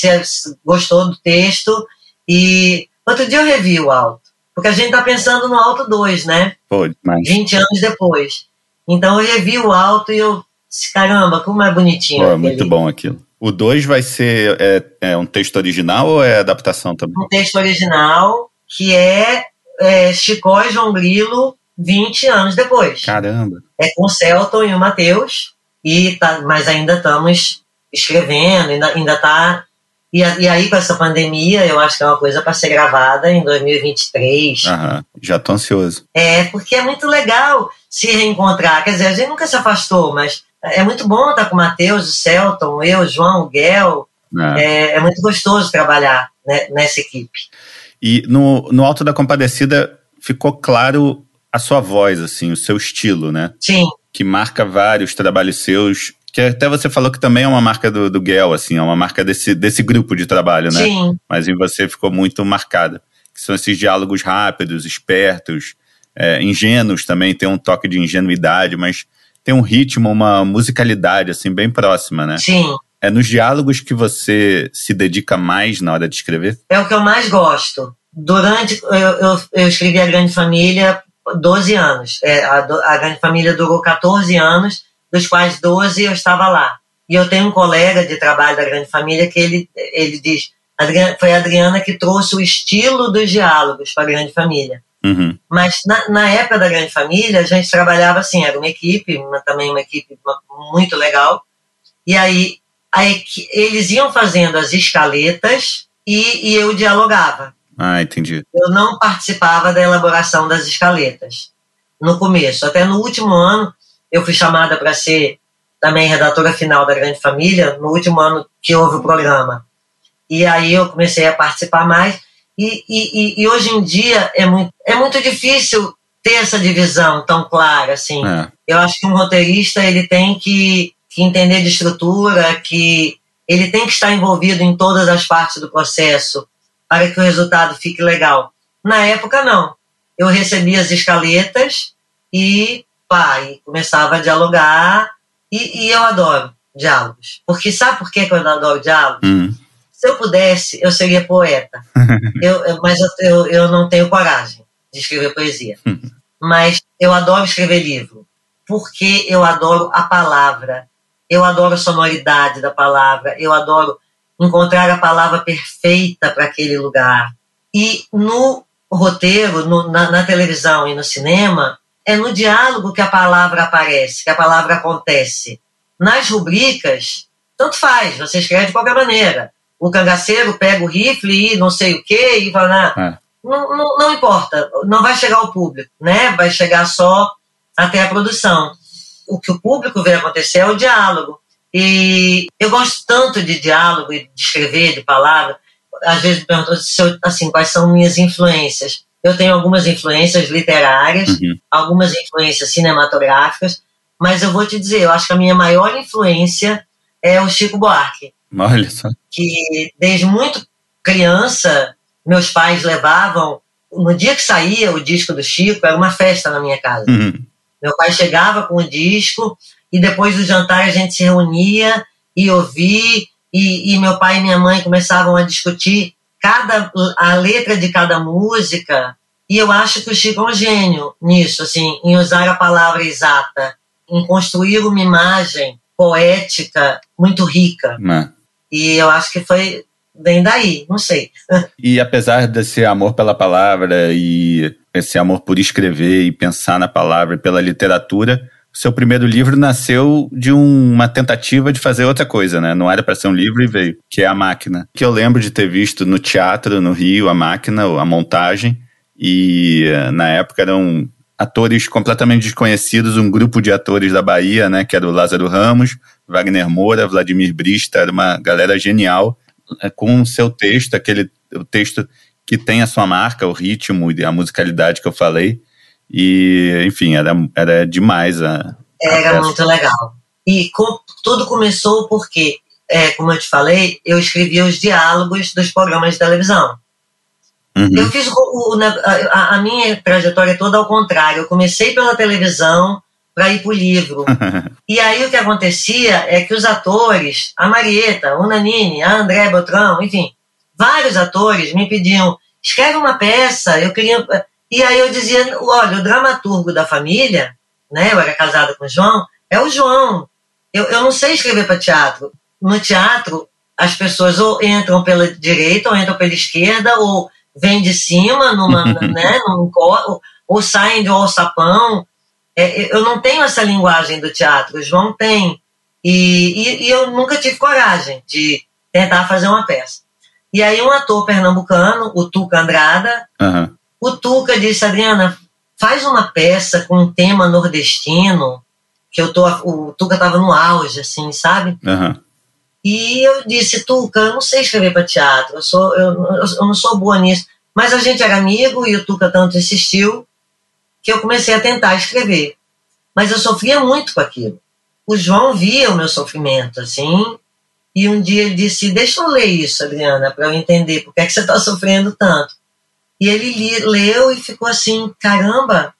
gostou do texto e outro dia eu revi o Alto, porque a gente tá pensando no Alto 2, né? Pô, demais. 20 anos depois. Então eu revi o Alto e eu caramba, como é bonitinho. Pô, é aquele- muito bom aquilo. O 2 vai ser é, é um texto original ou é adaptação também? um texto original que é, é Chicó e João Grilo 20 anos depois. Caramba. É com o Celton e o Matheus, e tá, mas ainda estamos escrevendo, ainda, ainda tá. E, e aí, com essa pandemia, eu acho que é uma coisa para ser gravada em 2023. Aham. Já tô ansioso. É, porque é muito legal se reencontrar. Quer dizer, a gente nunca se afastou, mas é muito bom estar com o Matheus, o Celton, eu, o João, o Guel. né? É, é muito gostoso trabalhar né, nessa equipe. E no, no Alto da Compadecida ficou claro a sua voz, assim, o seu estilo, né? Sim, Que marca vários trabalhos seus. Que até você falou que também é uma marca do, do Guel, assim, é uma marca desse, desse grupo de trabalho, né? sim. Mas em você ficou muito marcada. Que são esses diálogos rápidos, espertos, é, ingênuos também, tem um toque de ingenuidade, mas tem um ritmo, uma musicalidade, assim, bem próxima, né? Sim, É nos diálogos que você se dedica mais na hora de escrever? é o que eu mais gosto. Durante. Eu, eu, eu escrevi A Grande Família 12 anos. É, a, a Grande Família durou 14 anos, dos quais 12 eu estava lá. E eu tenho um colega de trabalho da Grande Família que ele, ele diz: "Adriana- foi a Adriana que trouxe o estilo dos diálogos para a Grande Família. Uhum. Mas na, na época da Grande Família, a gente trabalhava assim, era uma equipe, uma- também uma equipe muito legal. E aí equi- eles iam fazendo as escaletas e, e eu dialogava. Ah, entendi. Eu não participava da elaboração das escaletas no começo. Até no último ano, eu fui chamada para ser também redatora final da Grande Família, no último ano que houve o programa. E aí eu comecei a participar mais. E, e, e- hoje em dia é muito, é muito difícil ter essa divisão tão clara assim. É. Eu acho que um roteirista ele tem que, que entender de estrutura, que ele tem que estar envolvido em todas as partes do processo para que o resultado fique legal. Na época, não. Eu recebia as escaletas e, e começava a dialogar. E, e eu adoro diálogos. Porque sabe por que eu adoro diálogos? Hum. Se eu pudesse, eu seria poeta. Eu, eu- mas eu, eu, não tenho coragem de escrever poesia. Mas eu adoro escrever livro. Porque eu adoro a palavra. Eu adoro a sonoridade da palavra. Eu adoro encontrar a palavra perfeita para aquele lugar. E no roteiro, no- na, na televisão e no cinema, é no diálogo que a palavra aparece, que a palavra acontece. Nas rubricas, tanto faz, você escreve de qualquer maneira. o cangaceiro pega o rifle e não sei o quê e fala, ah, é. não, não, não importa, não vai chegar ao público, né? Vai chegar só até a produção. O que o público vê acontecer é o diálogo. E eu gosto tanto de diálogo e de escrever, de palavra. Às vezes me perguntam assim, quais são minhas influências. Eu tenho algumas influências literárias, uhum. algumas influências cinematográficas, mas eu vou te dizer, eu acho que a minha maior influência é o Chico Buarque. Olha só. Que desde muito criança, meus pais levavam. No dia que saía o disco do Chico, era uma festa na minha casa. Uhum. Meu pai chegava com o disco e depois do jantar a gente se reunia e ouvia. E, e meu pai e minha mãe começavam a discutir cada a letra de cada música. E eu acho que o Chico é um gênio nisso, assim, em usar a palavra exata, em construir uma imagem poética muito rica. Né? E eu acho que foi bem daí, não sei. E apesar desse amor pela palavra e esse amor por escrever e pensar na palavra e pela literatura, seu primeiro livro nasceu de um, uma tentativa de fazer outra coisa, né? Não era para ser um livro e veio, que é A Máquina. Que eu lembro de ter visto no teatro, no Rio, A Máquina, a montagem. E eh, na época eram atores completamente desconhecidos, um grupo de atores da Bahia, né? Que era o Lázaro Ramos, Wagner Moura, Vladimir Brista, era uma galera genial, eh, com o seu texto, aquele o texto que tem a sua marca, o ritmo e a musicalidade que eu falei. E, enfim, era, era demais a. Era a muito legal. E com, tudo começou porque, é, como eu te falei, eu escrevia os diálogos dos programas de televisão. Uhum. Eu fiz o, o, a, a, minha trajetória toda ao contrário. Eu comecei pela televisão para ir para o livro. e aí o que acontecia é que os atores, a Marieta, o Nanini, a André Beltrão, enfim, vários atores me pediam: escreve uma peça. Eu queria. E aí eu dizia, olha, o dramaturgo da família, né, eu era casada com o João, é o João. Eu, eu não sei escrever para teatro. No teatro, as pessoas ou entram pela direita, ou entram pela esquerda, ou vêm de cima, numa, né, num, ou, ou saem de um alçapão. É, eu não tenho essa linguagem do teatro, o João tem. E, e, e, eu nunca tive coragem de tentar fazer uma peça. E aí um ator pernambucano, o Tuca Andrada, uhum. O Tuca disse, Adriana, faz uma peça com um tema nordestino, que eu tô, o Tuca estava no auge, assim, sabe? Uhum. E eu disse, Tuca, eu não sei escrever para teatro, eu, sou, eu, eu não sou boa nisso. Mas a gente era amigo e o Tuca tanto insistiu que eu comecei a tentar escrever. Mas eu sofria muito com aquilo. O João via o meu sofrimento, assim, e um dia ele disse: Deixa eu ler isso, Adriana, para eu entender por que, é que você está sofrendo tanto. E ele li, leu e ficou assim: caramba,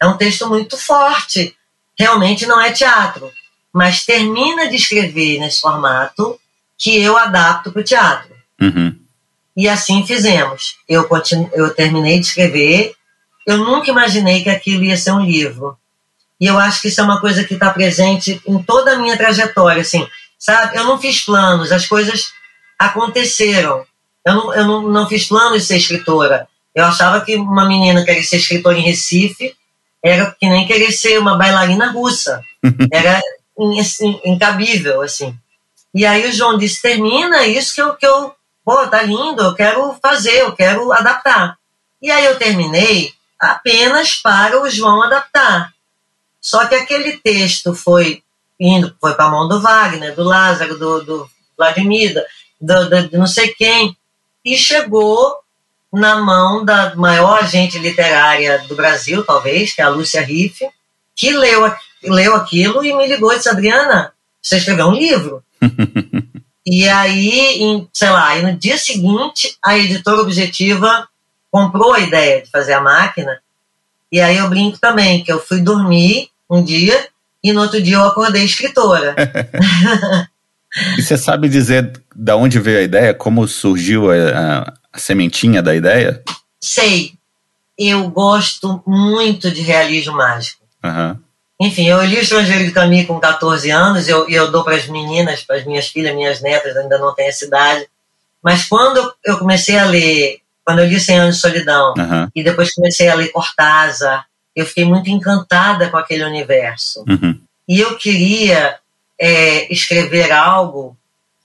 é um texto muito forte. Realmente não é teatro, mas termina de escrever nesse formato que eu adapto para o teatro. Uhum. E assim fizemos. Eu, continu, eu terminei de escrever. Eu nunca imaginei que aquilo ia ser um livro. E eu acho que isso é uma coisa que está presente em toda a minha trajetória. Assim, sabe? Eu não fiz planos, as coisas aconteceram. Eu não, eu não, não fiz planos de ser escritora. Eu achava que uma menina querer ser escritora em Recife era que nem querer ser uma bailarina russa. Era incabível, assim. E aí o João disse: termina isso que eu, que eu. Pô, tá lindo, eu quero fazer, eu quero adaptar. E aí eu terminei apenas para o João adaptar. Só que aquele texto foi indo, foi para a mão do Wagner, do Lázaro, do, do Vladimir, do, do, do não sei quem, e chegou na mão da maior agente literária do Brasil, talvez, que é a Lúcia Riff, que leu, leu aquilo e me ligou e disse, Adriana, você escreveu um livro? e aí, em, sei lá, e no dia seguinte, a editora Objetiva comprou a ideia de fazer a máquina, e aí eu brinco também, que eu fui dormir um dia e no outro dia eu acordei escritora. e você sabe dizer de onde veio a ideia? Como surgiu a, a sementinha da ideia? Sei. Eu gosto muito de realismo mágico. Uhum. Enfim, eu li O Estrangeiro de Caminho com 14 anos e eu, eu dou para as meninas, para as minhas filhas, minhas netas, ainda não têm essa idade. Mas quando eu comecei a ler, quando eu li Cem Anos de Solidão, uhum. e depois comecei a ler Cortázar, eu fiquei muito encantada com aquele universo. Uhum. E eu queria é, escrever algo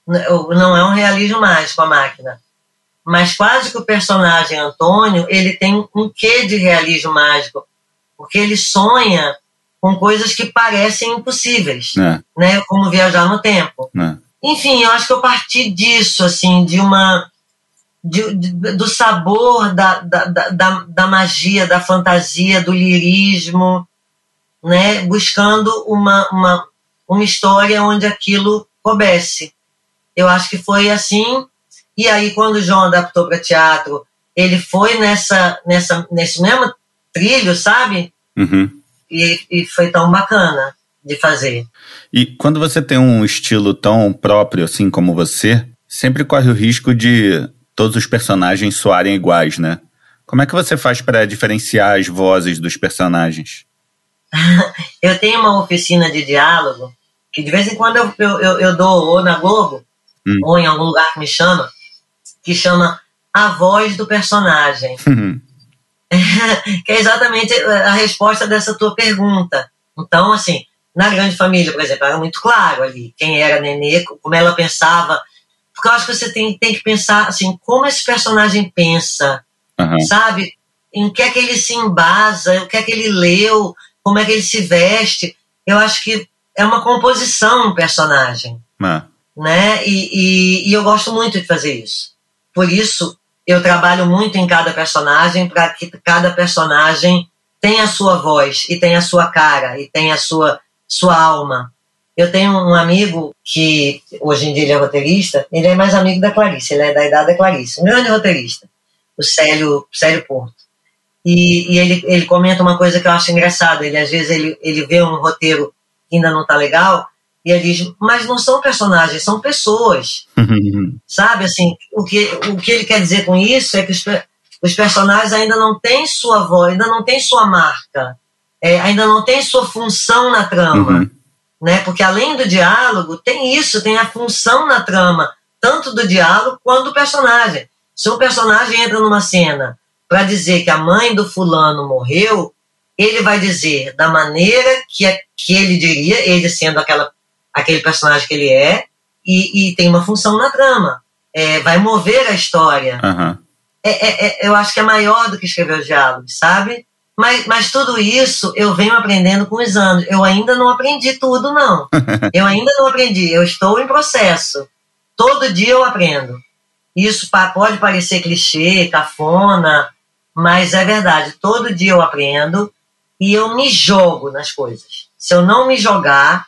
não é um realismo mágico a máquina, mas quase que o personagem Antônio ele tem um quê de realismo mágico, porque ele sonha com coisas que parecem impossíveis, é. né? Como viajar no tempo. É. Enfim, eu acho que eu parti disso, assim, de uma de, de, do sabor da, da, da, da, magia, da fantasia, do lirismo, né? Buscando uma, uma, uma história onde aquilo coubesse. Eu acho que foi assim. E aí, quando o João adaptou para teatro, ele foi nessa, nessa, nesse mesmo trilho, sabe? Uhum e, e foi tão bacana de fazer. E quando você tem um estilo tão próprio assim como você, sempre corre o risco de todos os personagens soarem iguais, né? Como é que você faz para diferenciar as vozes dos personagens? eu tenho uma oficina de diálogo que de vez em quando eu, eu, eu dou ou na Globo hum. ou em algum lugar que me chama, que chama A Voz do Personagem. que é exatamente a resposta dessa tua pergunta. Então, assim, na grande família, por exemplo, era muito claro ali quem era a Nenê, como ela pensava. Porque eu acho que você tem, tem que pensar, assim, como esse personagem pensa, uhum. sabe? Em que é que ele se embasa, o que é que ele leu, como é que ele se veste. Eu acho que é uma composição um personagem. Uhum. Né? E, e, e eu gosto muito de fazer isso. Por isso, eu trabalho muito em cada personagem para que cada personagem tenha a sua voz e tenha a sua cara e tenha a sua, sua alma. Eu tenho um amigo que hoje em dia ele é roteirista, ele é mais amigo da Clarice, ele é da idade da Clarice, um grande roteirista, o Célio, Célio Porto. E, e ele, ele comenta uma coisa que eu acho engraçada, ele às vezes ele, ele vê um roteiro que ainda não está legal, e ele diz, mas não são personagens, são pessoas. Sabe, assim, o que, o que ele quer dizer com isso é que os, os personagens ainda não têm sua voz, ainda não têm sua marca, é, ainda não têm sua função na trama. Uhum. Né? Porque além do diálogo, tem isso, tem a função na trama, tanto do diálogo quanto do personagem. Se um personagem entra numa cena para dizer que a mãe do fulano morreu, ele vai dizer da maneira que, que ele diria, ele sendo aquela aquele personagem que ele é e, e tem uma função na trama. É, vai mover a história. Uhum. É, é, eu acho que é maior do que escrever os diálogos, sabe? Mas, mas tudo isso eu venho aprendendo com os anos. Eu ainda não aprendi tudo, não. eu ainda não aprendi. Eu estou em processo. Todo dia eu aprendo. Isso pode parecer clichê, cafona, mas é verdade. Todo dia eu aprendo e eu me jogo nas coisas. Se eu não me jogar,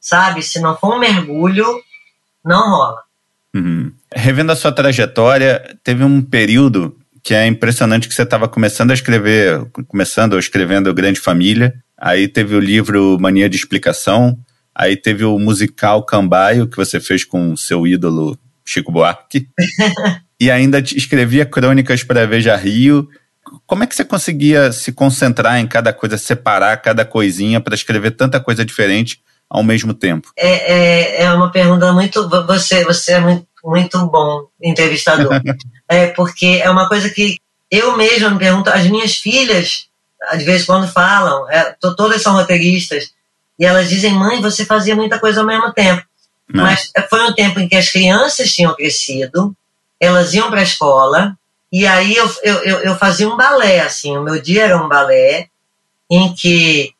sabe? Se não for um mergulho, não rola. Uhum. Revendo a sua trajetória, teve um período que é impressionante que você estava começando a escrever, começando ou escrevendo Grande Família, aí teve o livro Mania de Explicação, aí teve o musical Cambaio, que você fez com seu ídolo Chico Buarque, e ainda escrevia crônicas para Veja Rio. Como é que você conseguia se concentrar em cada coisa, separar cada coisinha para escrever tanta coisa diferente ao mesmo tempo? É, é, é uma pergunta muito. Você, você é muito, muito bom entrevistador. é, porque é uma coisa que eu mesma me pergunto, as minhas filhas, de vez em quando falam, é, todas são roteiristas, e elas dizem, mãe, você fazia muita coisa ao mesmo tempo. Não. Mas foi um tempo em que as crianças tinham crescido, elas iam para a escola, e aí eu, eu, eu fazia um balé, assim, o meu dia era um balé, em que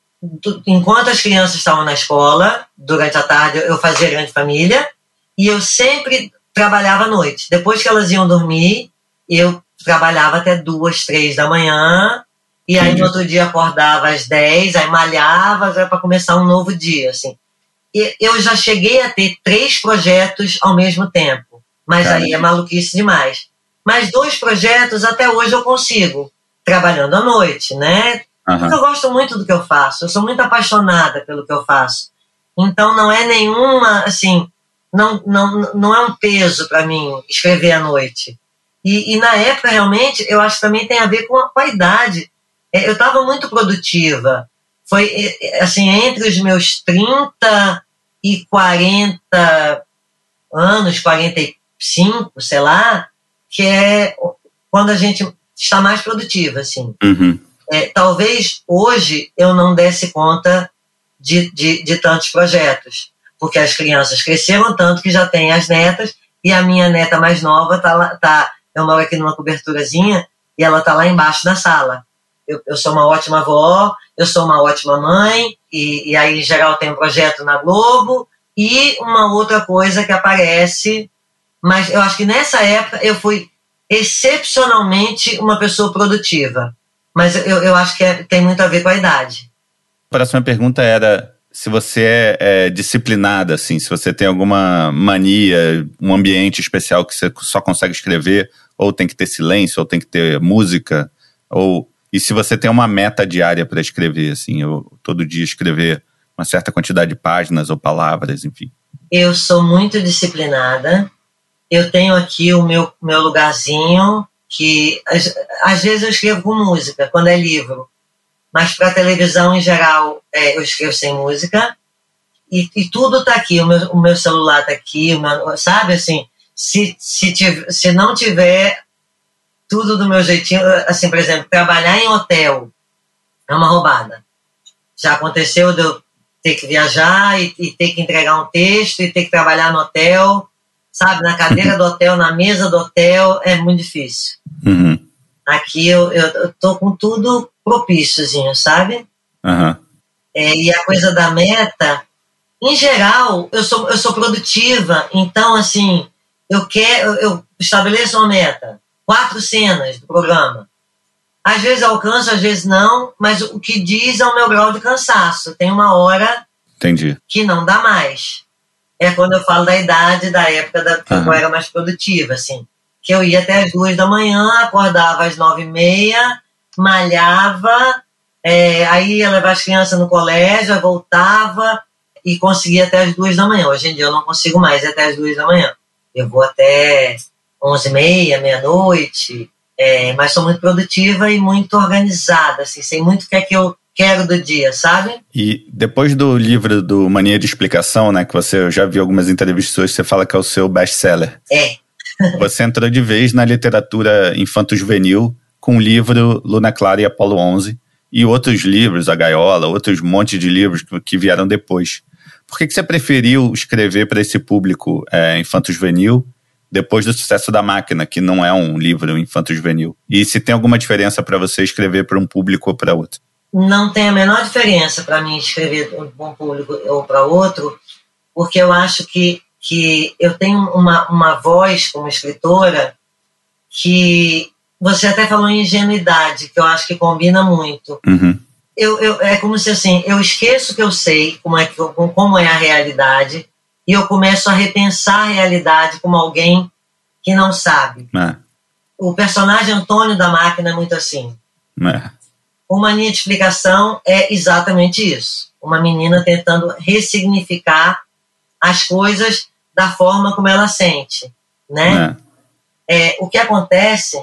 enquanto as crianças estavam na escola, durante a tarde eu fazia grande família e eu sempre trabalhava à noite. Depois que elas iam dormir, eu trabalhava até duas, três da manhã e aí no outro dia acordava às dez, aí malhava para começar um novo dia, assim. E eu já cheguei a ter três projetos ao mesmo tempo, mas Caramba. aí é maluquice demais. Mas dois projetos até hoje eu consigo, trabalhando à noite, né? Uhum. Eu gosto muito do que eu faço, eu sou muito apaixonada pelo que eu faço. Então não é nenhuma, assim, não, não, não é um peso para mim escrever à noite. E, e, na época, realmente, eu acho que também tem a ver com a, com a idade. É, eu estava muito produtiva. Foi, é, é, assim, entre os meus 30 e 40 anos, 45, sei lá, que é quando a gente está mais produtiva, assim. Uhum é, talvez hoje eu não desse conta de, de, de tantos projetos. porque as crianças cresceram tanto que já tem as netas, e a minha neta mais nova tá tá, eu moro aqui numa coberturazinha, e ela tá lá embaixo na sala. Eu, eu sou uma ótima avó, eu sou uma ótima mãe, e, e aí, em geral, tem um projeto na Globo, e uma outra coisa que aparece, mas eu acho que nessa época eu fui excepcionalmente uma pessoa produtiva. Mas eu, eu acho que é, tem muito a ver com a idade. A próxima pergunta era se você é, é, disciplinada, assim, se você tem alguma mania, um ambiente especial que você só consegue escrever, ou tem que ter silêncio, ou tem que ter música, ou e se você tem uma meta diária para escrever, assim, eu todo dia escrever uma certa quantidade de páginas ou palavras, enfim. Eu sou muito disciplinada. Eu tenho aqui o meu meu lugarzinho que às, vezes eu escrevo com música quando é livro mas para televisão em geral é, eu escrevo sem música e, e tudo está aqui, o meu, o meu celular está aqui, sabe assim, se, se, tiver, se não tiver tudo do meu jeitinho, assim, por exemplo, trabalhar em hotel é uma roubada. Já aconteceu de eu ter que viajar e, e ter que entregar um texto e ter que trabalhar no hotel, sabe, na cadeira do hotel, na mesa do hotel, é muito difícil. Uhum. Aqui eu, eu, eu tô com tudo propíciozinho, sabe? Uhum. É, e a coisa da meta, em geral, eu sou, eu sou produtiva, então, assim, eu quero, eu estabeleço uma meta, quatro cenas do programa. Às vezes alcanço, às vezes não, mas o que diz é o meu grau de cansaço. Tem uma hora Entendi. que não dá mais. É quando eu falo da idade, da época da, que uhum. eu era mais produtiva, assim. Que eu ia até as duas da manhã, acordava às nove e meia, malhava, é, aí ia levar as crianças no colégio, voltava e conseguia até as duas da manhã. Hoje em dia eu não consigo mais até as duas da manhã. Eu vou até onze e meia, meia-noite, é, mas sou muito produtiva e muito organizada, assim, sei muito o que é que eu quero do dia, sabe? E depois do livro do Mania de Explicação, né, que você já viu algumas entrevistas hoje, você fala que é o seu best-seller. É. você entrou de vez na literatura infanto-juvenil com o livro Luna Clara e Apolo 11 e outros livros, A Gaiola, outros montes de livros que vieram depois. Por que, que você preferiu escrever para esse público é, infanto-juvenil depois do sucesso da máquina, que não é um livro infanto-juvenil? E se tem alguma diferença para você escrever para um público ou para outro? Não tem a menor diferença para mim escrever para um público ou para outro, porque eu acho que, que eu tenho uma, uma voz como escritora que você até falou em ingenuidade, que eu acho que combina muito. Uhum. Eu, eu, é como se assim, eu esqueço que eu sei como é, que, como é a realidade e eu começo a repensar a realidade como alguém que não sabe. É. O personagem Antônio da Máquina é muito assim. É. Uma linha de explicação é exatamente isso. Uma menina tentando ressignificar as coisas da forma como ela sente, né? É. É, o que acontece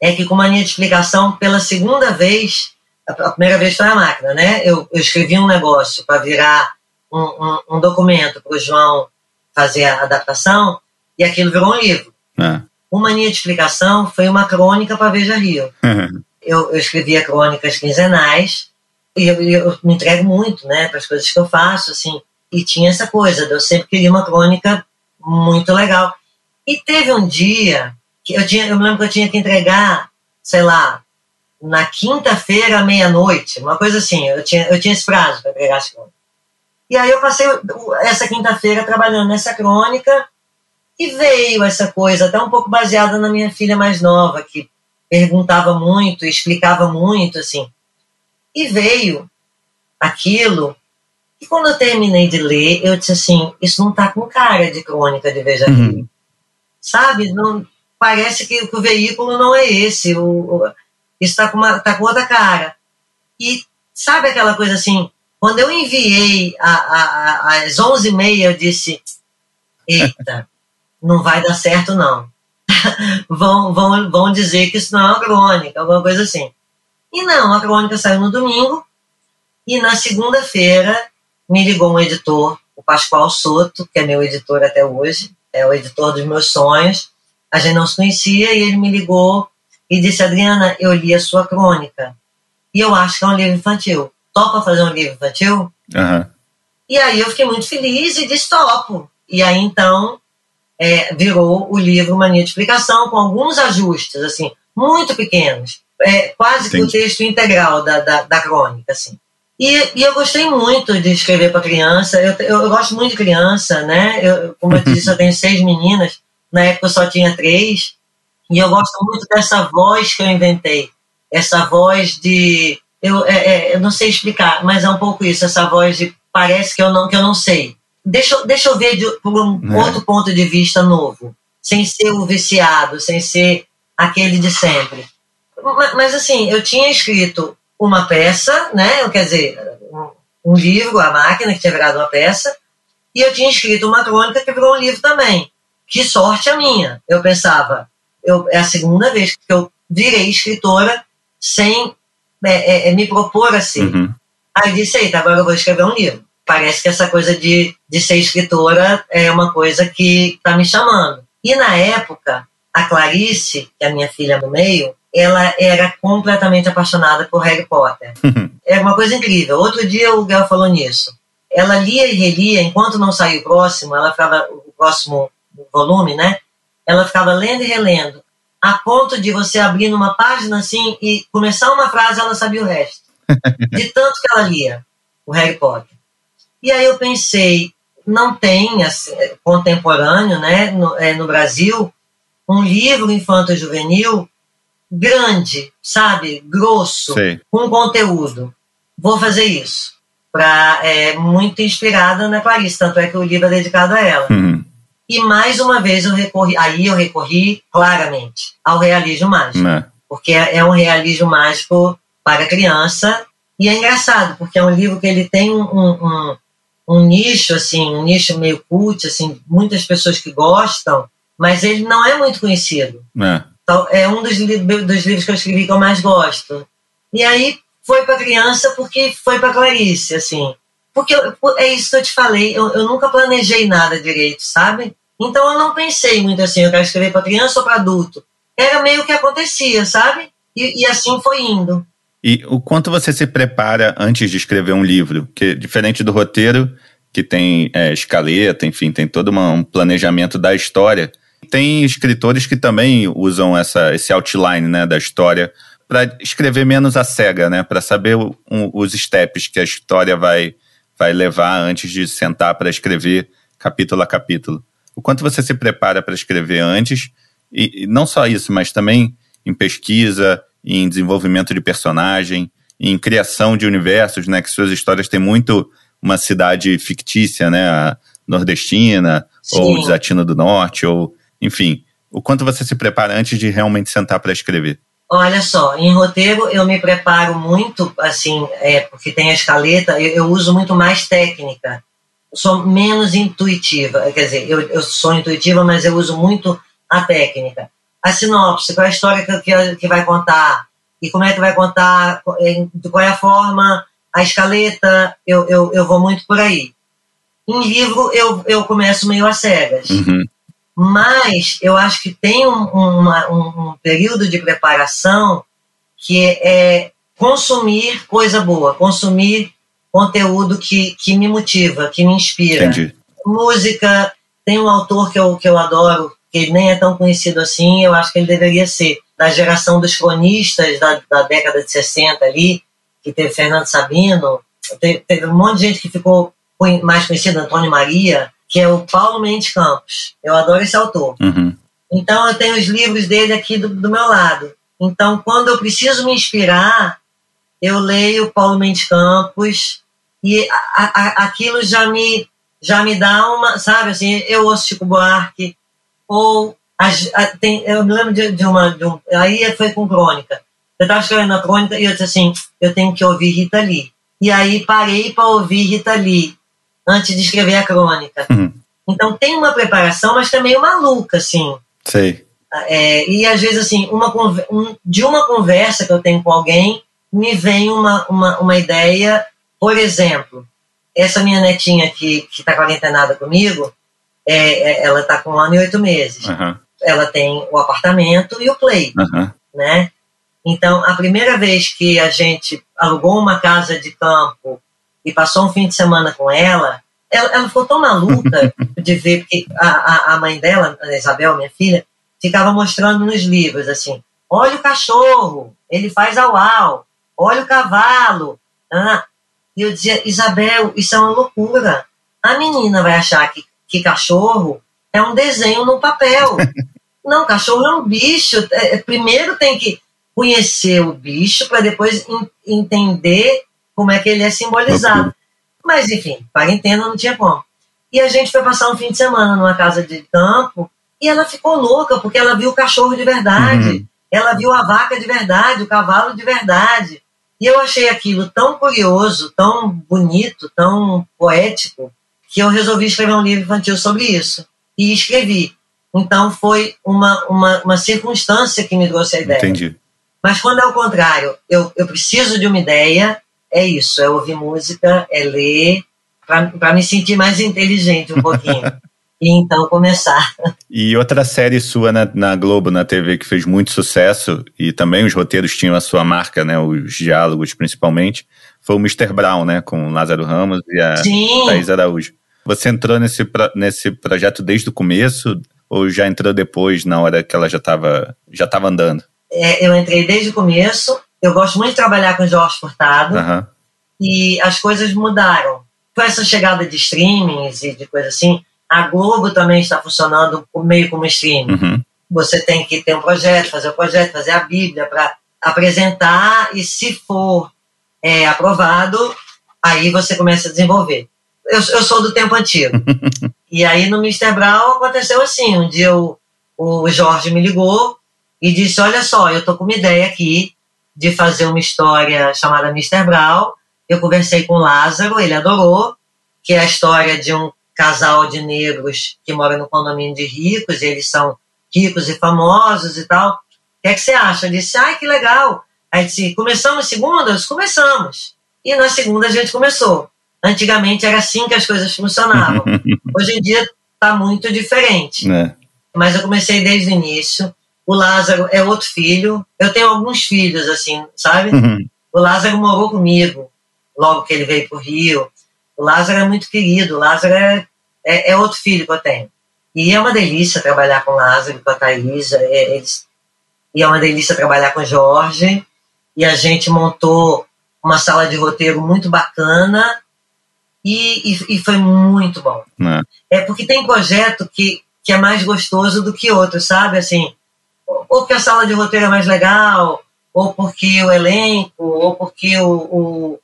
é que com mania de explicação, pela segunda vez, a primeira vez foi a máquina, né? Eu, eu escrevi um negócio para virar um, um, um documento para o João fazer a adaptação e aquilo virou um livro. É. O Mania de Explicação foi uma crônica para Veja Rio. eu, eu escrevia crônicas quinzenais e eu, eu, me entrego muito né, para as coisas que eu faço, assim, e tinha essa coisa, eu sempre queria uma crônica muito legal. E teve um dia eu, tinha, eu me lembro que eu tinha que entregar, sei lá, na quinta-feira, meia-noite, uma coisa assim. Eu tinha, eu tinha esse prazo para entregar as crônicas. E aí eu passei essa quinta-feira trabalhando nessa crônica e veio essa coisa, até um pouco baseada na minha filha mais nova, que perguntava muito, explicava muito, assim. E veio aquilo. E quando eu terminei de ler, eu disse assim: Isso não tá com cara de crônica de Veja uhum. Sabe? Não, parece que, que, o veículo não é esse, o, o isso está com, tá com outra cara. E sabe aquela coisa assim, quando eu enviei a, a, a, às 11h30, eu disse, eita, não vai dar certo não. vão, vão, vão dizer que isso não é uma crônica, alguma coisa assim. E não, a crônica saiu no domingo, e na segunda-feira me ligou um editor, o Pascoal Soto, que é meu editor até hoje, é o editor dos meus sonhos, a gente não se conhecia e ele me ligou e disse: Adriana, eu li a sua crônica e eu acho que é um livro infantil. Topa fazer um livro infantil? Uhum. E aí eu fiquei muito feliz e disse topo. E aí então é, virou o livro Mania de Explicação, com alguns ajustes, assim, muito pequenos. É, quase que o texto integral da, da, da crônica, assim. E, e, eu gostei muito de escrever para criança. Eu, eu, eu, gosto muito de criança, né? Eu, como eu disse, eu tenho seis meninas. Na época eu só tinha três. E eu gosto muito dessa voz que eu inventei. Essa voz de. Eu, é, é, eu não sei explicar, mas é um pouco isso. Essa voz de parece que eu não, que eu não sei. Deixa, deixa eu ver de, por um é. outro ponto de vista novo. Sem ser o viciado, sem ser aquele de sempre. Mas, mas assim, eu tinha escrito uma peça, né? Quer dizer, um, livro, A Máquina, que tinha virado uma peça, e eu tinha escrito uma crônica que virou um livro também. Que sorte a minha! Eu pensava, eu, é a segunda vez que eu virei escritora sem é, é, é me propor assim. Uhum. Aí disse, eita, agora eu vou escrever um livro. Parece que essa coisa de, de ser escritora é uma coisa que está me chamando. E na época, a Clarice, que é a minha filha do meio, ela era completamente apaixonada por Harry Potter. é uma coisa incrível. Outro dia o Gal falou nisso. Ela lia e relia, enquanto não saiu o próximo, ela ficava, o próximo volume, né? Ela ficava lendo e relendo, a ponto de você abrir numa página assim e começar uma frase, ela sabia o resto. De tanto que ela lia o Harry Potter. E aí eu pensei, não tem assim, contemporâneo, né, no, é, no Brasil, um livro infanto-juvenil grande, sabe? Grosso, Sei. com conteúdo. Vou fazer isso. Pra, é, muito inspirada na Clarice, tanto é que o livro é dedicado a ela. Uhum. E mais uma vez eu recorri, aí eu recorri claramente ao realismo mágico. Né. Porque é, é um realismo mágico para criança. E é engraçado, porque é um livro que ele tem um, um, um nicho, assim, um nicho meio cult, assim, muitas pessoas que gostam, mas ele não é muito conhecido. É. Então, é um dos, dos livros que eu escrevi que eu mais gosto. E aí foi para criança porque foi para Clarice, assim. Porque eu, é isso que eu te falei, eu, eu nunca planejei nada direito, sabe? Então eu não pensei muito assim, eu quero escrever para criança ou para adulto. Era meio que acontecia, sabe? E, e, assim foi indo. E o quanto você se prepara antes de escrever um livro? Que diferente do roteiro, que tem é, escaleta, enfim, tem todo uma, um planejamento da história. Tem escritores que também usam essa, esse outline né, da história para escrever menos a cega, né? Para saber o, um, os steps que a história vai, vai levar antes de sentar para escrever capítulo a capítulo. O quanto você se prepara para escrever antes, e, e, não só isso, mas também em pesquisa, em desenvolvimento de personagem, em criação de universos, né? Que suas histórias têm muito uma cidade fictícia, né? A nordestina, Sim. ou Desatina do Norte, ou enfim, o quanto você se prepara antes de realmente sentar para escrever? Olha só, em roteiro eu me preparo muito, assim, é, porque tem a escaleta, eu, eu uso muito mais técnica. Eu sou menos intuitiva, quer dizer, eu, eu sou intuitiva, mas eu uso muito a técnica. A sinopse, qual é a história que, que, que vai contar, e como é que vai contar, qual é a forma, a escaleta, eu, eu, eu vou muito por aí. Em livro, eu, eu começo meio às cegas. Uhum. Mas eu acho que tem um, uma, um, um período de preparação que é consumir coisa boa, consumir conteúdo que, que me motiva, que me inspira. Entendi. Música, tem um autor que eu, que eu adoro, que ele nem é tão conhecido assim, eu acho que ele deveria ser da geração dos cronistas da, da década de 60 ali, que teve Fernando Sabino, teve, teve um monte de gente que ficou mais conhecida, Antônio Maria, que é o Paulo Mendes Campos. Eu adoro esse autor. Uhum. Então, eu tenho os livros dele aqui do, do, meu lado. Então, quando eu preciso me inspirar, eu leio Paulo Mendes Campos e a, a, aquilo já me, já me dá uma, sabe, assim, eu ouço Chico Buarque, ou a, tem, eu me lembro de, de, uma, de um, aí foi com crônica. Eu estava escrevendo a crônica e eu disse assim, eu tenho que ouvir Rita Lee. E aí parei para ouvir Rita Lee antes de escrever a crônica. Uhum. Então tem uma preparação, mas também é maluca, assim. Sei. É, e às vezes, assim, uma, um, de uma conversa que eu tenho com alguém, me vem uma, uma, uma ideia, por exemplo, essa minha netinha que está quarentenada comigo, é, é, ela está com um ano e oito meses. Uhum. Ela tem o apartamento e o play, uhum. né? Então, a primeira vez que a gente alugou uma casa de campo e passou um fim de semana com ela, ela, ela ficou tão maluca de ver, porque a, a, a mãe dela, a Isabel, minha filha, ficava mostrando nos livros assim: olha o cachorro, ele faz au-au, olha o cavalo. Ah, e eu dizia: Isabel, isso é uma loucura. A menina vai achar que, que cachorro é um desenho no papel. Não, cachorro é um bicho. É, primeiro tem que conhecer o bicho para depois in, entender como é que ele é simbolizado. Mas, enfim, quarentena não tinha como. E a gente foi passar um fim de semana numa casa de campo e ela ficou louca, porque ela viu o cachorro de verdade, uhum. ela viu a vaca de verdade, o cavalo de verdade. E eu achei aquilo tão curioso, tão bonito, tão poético, que eu resolvi escrever um livro infantil sobre isso. E escrevi. Então foi uma, uma, uma circunstância que me trouxe a ideia. Entendi. Mas quando é o contrário, eu, eu preciso de uma ideia, é isso, é ouvir música, é ler, para me sentir mais inteligente um pouquinho. e então começar. E outra série sua na, na, Globo, na TV, que fez muito sucesso, e também os roteiros tinham a sua marca, né, os diálogos principalmente, foi o Mr. Brown, né, com Lázaro Ramos e a Sim. Thaís Araújo. Você entrou nesse, nesse projeto desde o começo, ou já entrou depois, na hora que ela já estava já tava andando? É, eu entrei desde o começo, eu gosto muito de trabalhar com Jorge Furtado, uhum. e as coisas mudaram. Com essa chegada de streamings e de coisa assim, a Globo também está funcionando meio como streaming. Uhum. Você tem que ter um projeto, fazer o um projeto, fazer a Bíblia para apresentar e se for é, aprovado, aí você começa a desenvolver. Eu, eu sou do tempo antigo. e aí no Mr. Brown aconteceu assim, um dia o, o Jorge me ligou e disse, olha só, eu tô com uma ideia aqui de fazer uma história chamada Mr. Brown. Eu conversei com o Lázaro, ele adorou, que é a história de um casal de negros que mora no condomínio de ricos, eles são ricos e famosos e tal. O que é que você acha? Ele disse, ai, que legal. Aí disse, começamos segundas? Começamos. E na segunda a gente começou. Antigamente era assim que as coisas funcionavam. Hoje em dia está muito diferente. É. Mas eu comecei desde o início. O Lázaro é outro filho. Eu tenho alguns filhos, assim, sabe? Uhum. O Lázaro morou comigo logo que ele veio para o Rio. O Lázaro é muito querido, o Lázaro é, é, é, outro filho que eu tenho. E é uma delícia trabalhar com o Lázaro, com a Thaisa, é, eles, e é uma delícia trabalhar com o Jorge. E a gente montou uma sala de roteiro muito bacana e, e, e foi muito bom. É. é porque tem projeto que, que é mais gostoso do que outro, sabe? Assim, ou porque a sala de roteiro é mais legal, ou porque o elenco, ou porque o, o,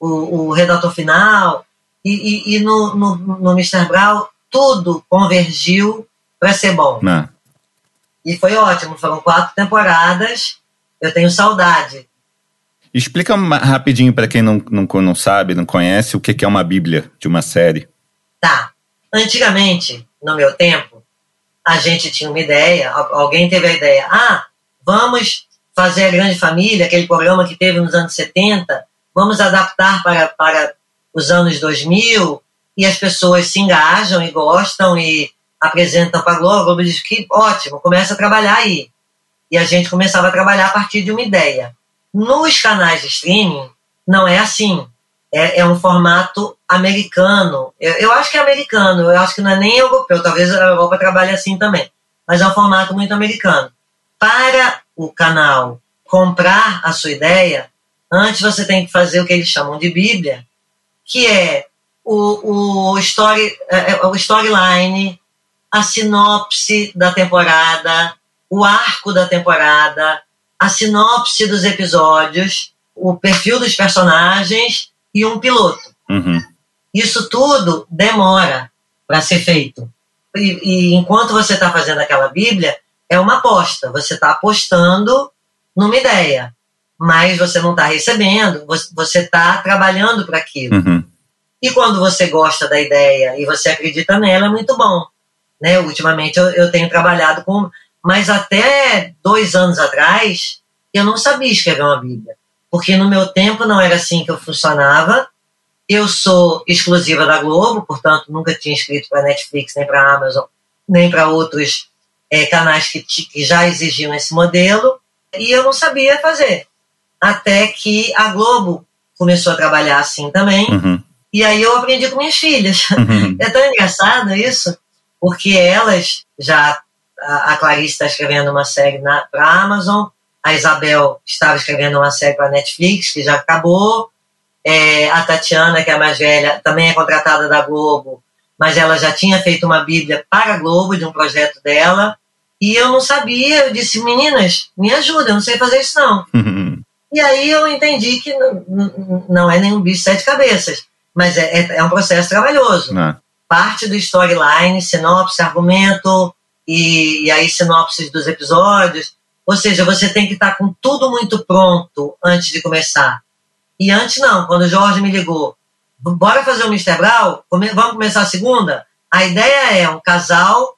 o, o redator final. E, e, e no, no, no Mr. Brown, tudo convergiu para ser bom. Não. Né. E foi ótimo, foram quatro temporadas. Eu tenho saudade. Explica rapidinho para quem não, não, não sabe, não conhece, o que é uma Bíblia de uma série. Tá. Antigamente, no meu tempo, a gente tinha uma ideia, alguém teve a ideia, ah, vamos fazer a Grande Família, aquele programa que teve nos anos 70, vamos adaptar para, para os anos 2000 e as pessoas se engajam e gostam e apresentam para a Globo, Globo diz que ótimo, começa a trabalhar aí. E a gente começava a trabalhar a partir de uma ideia. Nos canais de streaming, não é assim. É, é um formato americano. Eu, eu, acho que é americano, eu acho que não é nem europeu, talvez a Europa trabalhe assim também. Mas é um formato muito americano. Para o canal comprar a sua ideia, antes você tem que fazer o que eles chamam de Bíblia, que é o, o, story, é, é, o storyline, a sinopse da temporada, o arco da temporada, a sinopse dos episódios, o perfil dos personagens e um piloto. Uhum. Isso tudo demora para ser feito. E, e enquanto você está fazendo aquela Bíblia, é uma aposta. Você está apostando numa ideia mas você não está recebendo, você está trabalhando para aquilo. Uhum. E quando você gosta da ideia e você acredita nela, é muito bom. Né? Ultimamente eu, eu tenho trabalhado com. Mas até dois anos atrás, eu não sabia escrever uma Bíblia. Porque no meu tempo não era assim que eu funcionava. Eu sou exclusiva da Globo, portanto nunca tinha escrito para Netflix, nem para Amazon, nem para outros é, canais que, que já exigiam esse modelo. E eu não sabia fazer até que a Globo começou a trabalhar assim também. Uhum. E aí eu aprendi com minhas filhas. Uhum. É tão engraçado isso, porque elas já. A, a Clarice está escrevendo uma série para a Amazon, a Isabel estava escrevendo uma série para a Netflix, que já acabou. É, a Tatiana, que é a mais velha, também é contratada da Globo, mas ela já tinha feito uma Bíblia para a Globo, de um projeto dela. E eu não sabia, eu disse, meninas, me ajudem, eu não sei fazer isso não. Uhum. E aí eu entendi que não, não é nenhum bicho de sete cabeças, mas é, é, é um processo trabalhoso. Não. Parte do storyline, sinopse, argumento, e, e aí sinopses dos episódios. Ou seja, você tem que estar com tudo muito pronto antes de começar. E antes não, quando o Jorge me ligou, bora fazer o Mr. Brown? Vamos começar a segunda? A ideia é um casal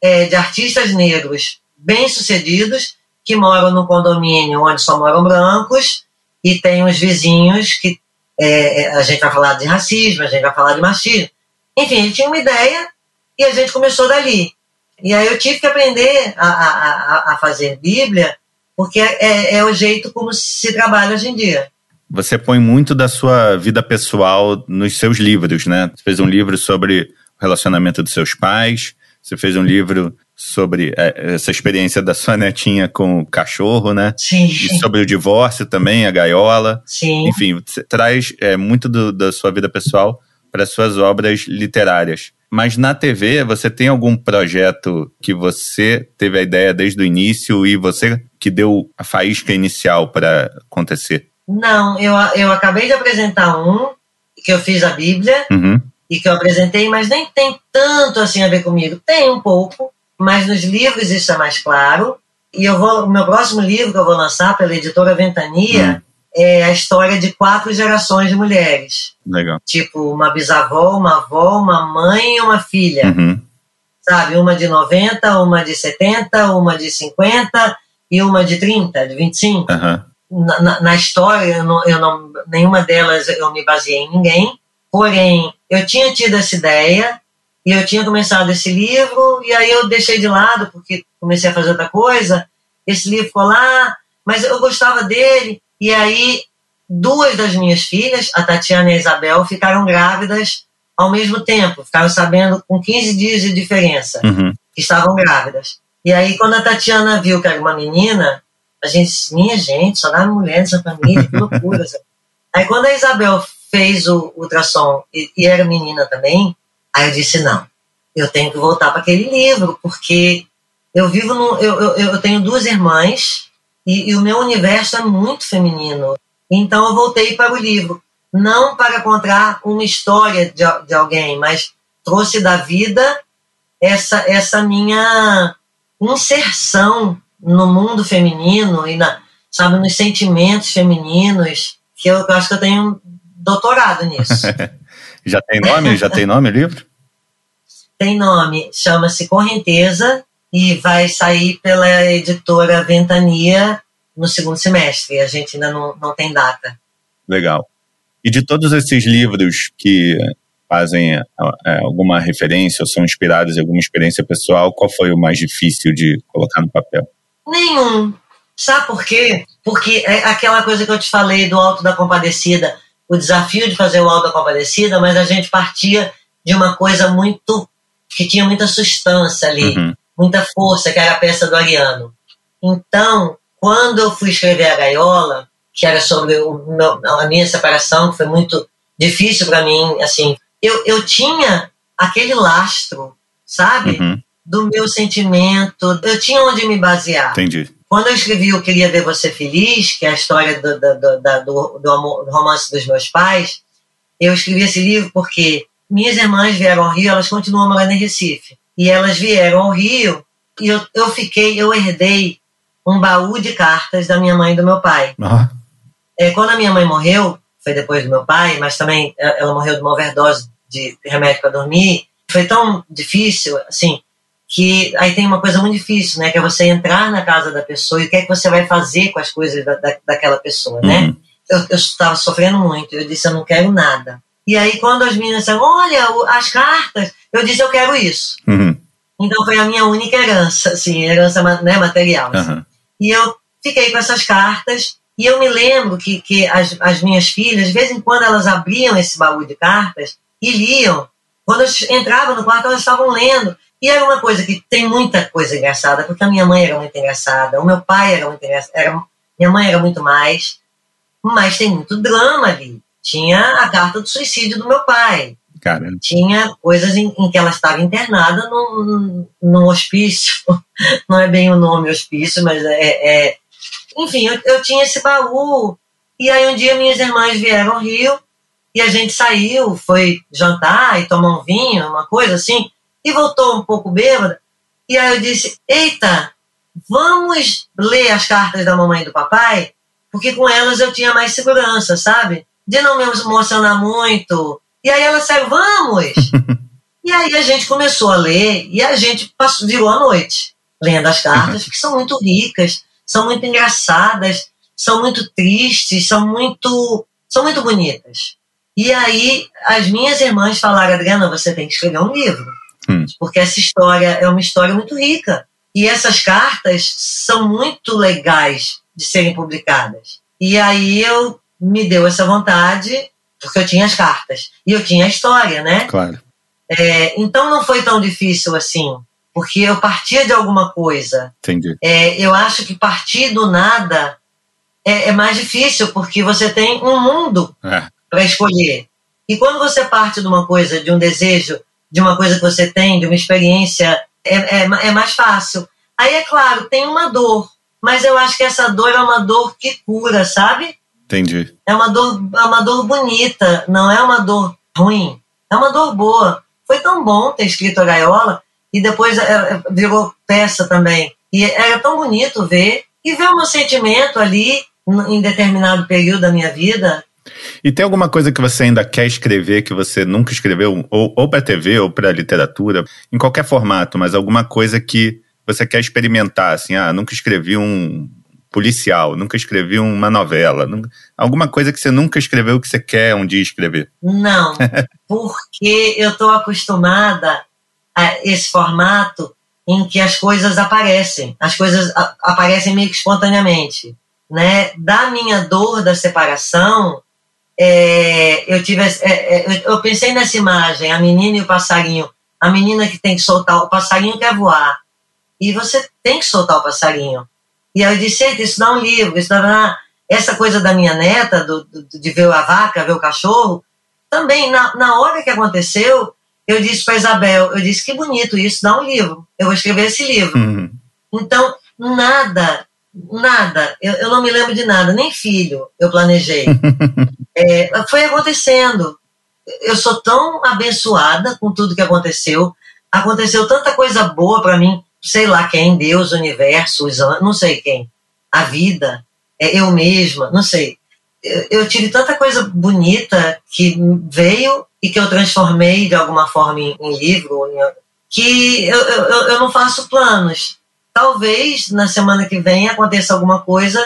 é, de artistas negros bem-sucedidos que moram num condomínio onde só moram brancos e tem os vizinhos que é, é, a gente vai falar de racismo, a gente vai falar de machismo. Enfim, ele tinha uma ideia e a gente começou dali. E aí eu tive que aprender a, a, a- a fazer Bíblia, porque é, é o jeito como se trabalha hoje em dia. Você põe muito da sua vida pessoal nos seus livros, né? Você fez um livro sobre o relacionamento dos seus pais, você fez um livro sobre é, essa experiência da sua netinha com o cachorro, né? Sim, E sobre o divórcio também, a gaiola. sim. Enfim, você traz é, muito do- da sua vida pessoal para suas obras literárias. Mas na TV, você tem algum projeto que você teve a ideia desde o início e você que deu a faísca inicial para acontecer? Não, eu, eu acabei de apresentar um, que eu fiz a Bíblia, Uhum. e que eu apresentei, mas nem tem tanto assim a ver comigo. Tem um pouco, mas nos livros isso é mais claro. E eu vou, o meu próximo livro que eu vou lançar pela editora Ventania é a história de quatro gerações de mulheres. Legal. Tipo, uma bisavó, uma avó, uma mãe e uma filha. Uhum. Sabe? Uma de 90, uma de 70, uma de 50 e uma de 30, de 25 Aham. Na, na- na história, eu não, eu não- nenhuma delas eu me baseei em ninguém. Porém, eu tinha tido essa ideia e eu tinha começado esse livro e aí eu deixei de lado porque comecei a fazer outra coisa. Esse livro ficou lá, mas eu gostava dele. E aí, duas das minhas filhas, a Tatiana e a Isabel, ficaram grávidas ao mesmo tempo. Ficaram sabendo com 15 dias de diferença Uhum. que estavam grávidas. E aí, quando a Tatiana viu que era uma menina, a gente minha gente, só dá mulher nessa família, que loucura. aí, quando a Isabel fez o ultrassom e, e era menina também, aí eu disse, não, eu tenho que voltar para aquele livro, porque eu vivo no, eu, eu, eu tenho duas irmãs e, e o meu universo é muito feminino. Então eu voltei para o livro, não para contar uma história de, de alguém, mas trouxe da vida essa, essa minha inserção no mundo feminino e na, sabe, nos sentimentos femininos, que eu, eu acho que eu tenho um doutorado nisso. Já tem nome? Já tem nome o livro? Tem nome, chama-se Correnteza e vai sair pela editora Ventania no segundo semestre. A gente ainda não, não tem data. Legal. E de todos esses livros que fazem é, alguma referência ou são inspirados em alguma experiência pessoal, qual foi o mais difícil de colocar no papel? Nenhum. Sabe por quê? Porque é aquela coisa que eu te falei do Alto da Compadecida, o desafio de fazer o Alto da Compadecida, mas a gente partia de uma coisa muito. que tinha muita substância ali, Uhum. muita força, que era a peça do Ariano. Então, quando eu fui escrever a Gaiola, que era sobre meu- a minha separação, que foi muito difícil para mim, assim, eu, eu tinha aquele lastro, sabe? Uhum. Do meu sentimento, eu tinha onde me basear. Entendi. Quando eu escrevi Eu Queria Ver Você Feliz, que é a história do, do, do, do, romance dos meus pais, eu escrevi esse livro porque minhas irmãs vieram ao Rio, elas continuam morando em Recife. E elas vieram ao Rio e eu, eu fiquei, eu herdei um baú de cartas da minha mãe e do meu pai. Ó, É, quando a minha mãe morreu, foi depois do meu pai, mas também eh, ela morreu de uma overdose de remédio para dormir. Foi tão difícil, assim, que aí tem uma coisa muito difícil, né? Que é você entrar na casa da pessoa e o que é que você vai fazer com as coisas da, da, daquela pessoa, né? Uhum. Eu, eu estava sofrendo muito, eu disse, eu não quero nada. E aí quando as meninas disseram, olha, as cartas, eu disse, eu quero isso. Uhum. Então foi a minha única herança, assim, herança né, material. assim. Aham. E eu fiquei com essas cartas E eu me lembro que, que as, as minhas filhas, de vez em quando, elas abriam esse baú de cartas e liam. Quando eu entrava no quarto, elas estavam lendo. E era uma coisa que tem muita coisa engraçada, porque a minha mãe era muito engraçada, o meu pai era muito engraçado, era, minha mãe era muito mais, mas tem muito drama ali. Tinha a carta do suicídio do meu pai. Caramba. Tinha coisas em, em, que ela estava internada num, num hospício. Não é bem o nome hospício, mas é. é enfim, eu, eu tinha esse baú. E aí um dia minhas irmãs vieram ao Rio e a gente saiu, foi jantar e tomar um vinho, uma coisa assim e voltou um pouco bêbada. E aí eu disse: Eita, vamos ler as cartas da mamãe e do papai, porque com elas eu tinha mais segurança, sabe? De não me emocionar muito. E aí ela saiu: Vamos! e aí a gente começou a ler e a gente passou, virou a noite lendo as cartas, que são muito ricas, são muito engraçadas, são muito tristes, são muito, são muito bonitas. E aí as minhas irmãs falaram: Adriana, você tem que escrever um livro. Hum. Porque essa história é uma história muito rica. E essas cartas são muito legais de serem publicadas. E aí eu me deu essa vontade, porque eu tinha as cartas. E eu tinha a história, né? Claro. É, então não foi tão difícil assim, porque eu partia de alguma coisa. Entendi. É, eu acho que partir do nada é, é mais difícil, porque você tem um mundo é. para escolher. E quando você parte de uma coisa, de um desejo de uma coisa que você tem, de uma experiência, é, é, é mais fácil. Aí, é claro, tem uma dor, mas eu acho que essa dor é uma dor que cura, sabe? Entendi. É uma dor, é uma dor bonita, não é uma dor ruim. É uma dor boa. Foi tão bom ter escrito a gaiola e depois é, é, virou peça também. E era tão bonito ver e ver o meu sentimento ali em determinado período da minha vida e tem alguma coisa que você ainda quer escrever que você nunca escreveu, ou, ou para TV ou para literatura, em qualquer formato, mas alguma coisa que você quer experimentar, assim, ah, nunca escrevi um policial, nunca escrevi uma novela, nunca, alguma coisa que você nunca escreveu que você quer um dia escrever? Não, porque eu estou acostumada a esse formato em que as coisas aparecem, as coisas aparecem meio que espontaneamente, né? Da minha dor da separação, é, eu tive, é, é, eu pensei nessa imagem, a menina e o passarinho. A menina que tem que soltar, o passarinho quer voar. E você tem que soltar o passarinho. E aí eu disse, isso dá um livro, isso dá... Essa coisa da minha neta, do, do, de ver a vaca, ver o cachorro, também, na, na hora que aconteceu, eu disse para Isabel, eu disse, que bonito isso, dá um livro. Eu vou escrever esse livro. Uhum. Então, nada Nada, eu, eu, não me lembro de nada, nem filho eu planejei. é, foi acontecendo. Eu sou tão abençoada com tudo que aconteceu. Aconteceu tanta coisa boa para mim, sei lá quem, Deus, o universo, os não sei quem, a vida, é, eu mesma, não sei. Eu, eu tive tanta coisa bonita que veio e que eu transformei de alguma forma em, em livro, que eu, eu, eu não faço planos talvez na semana que vem aconteça alguma coisa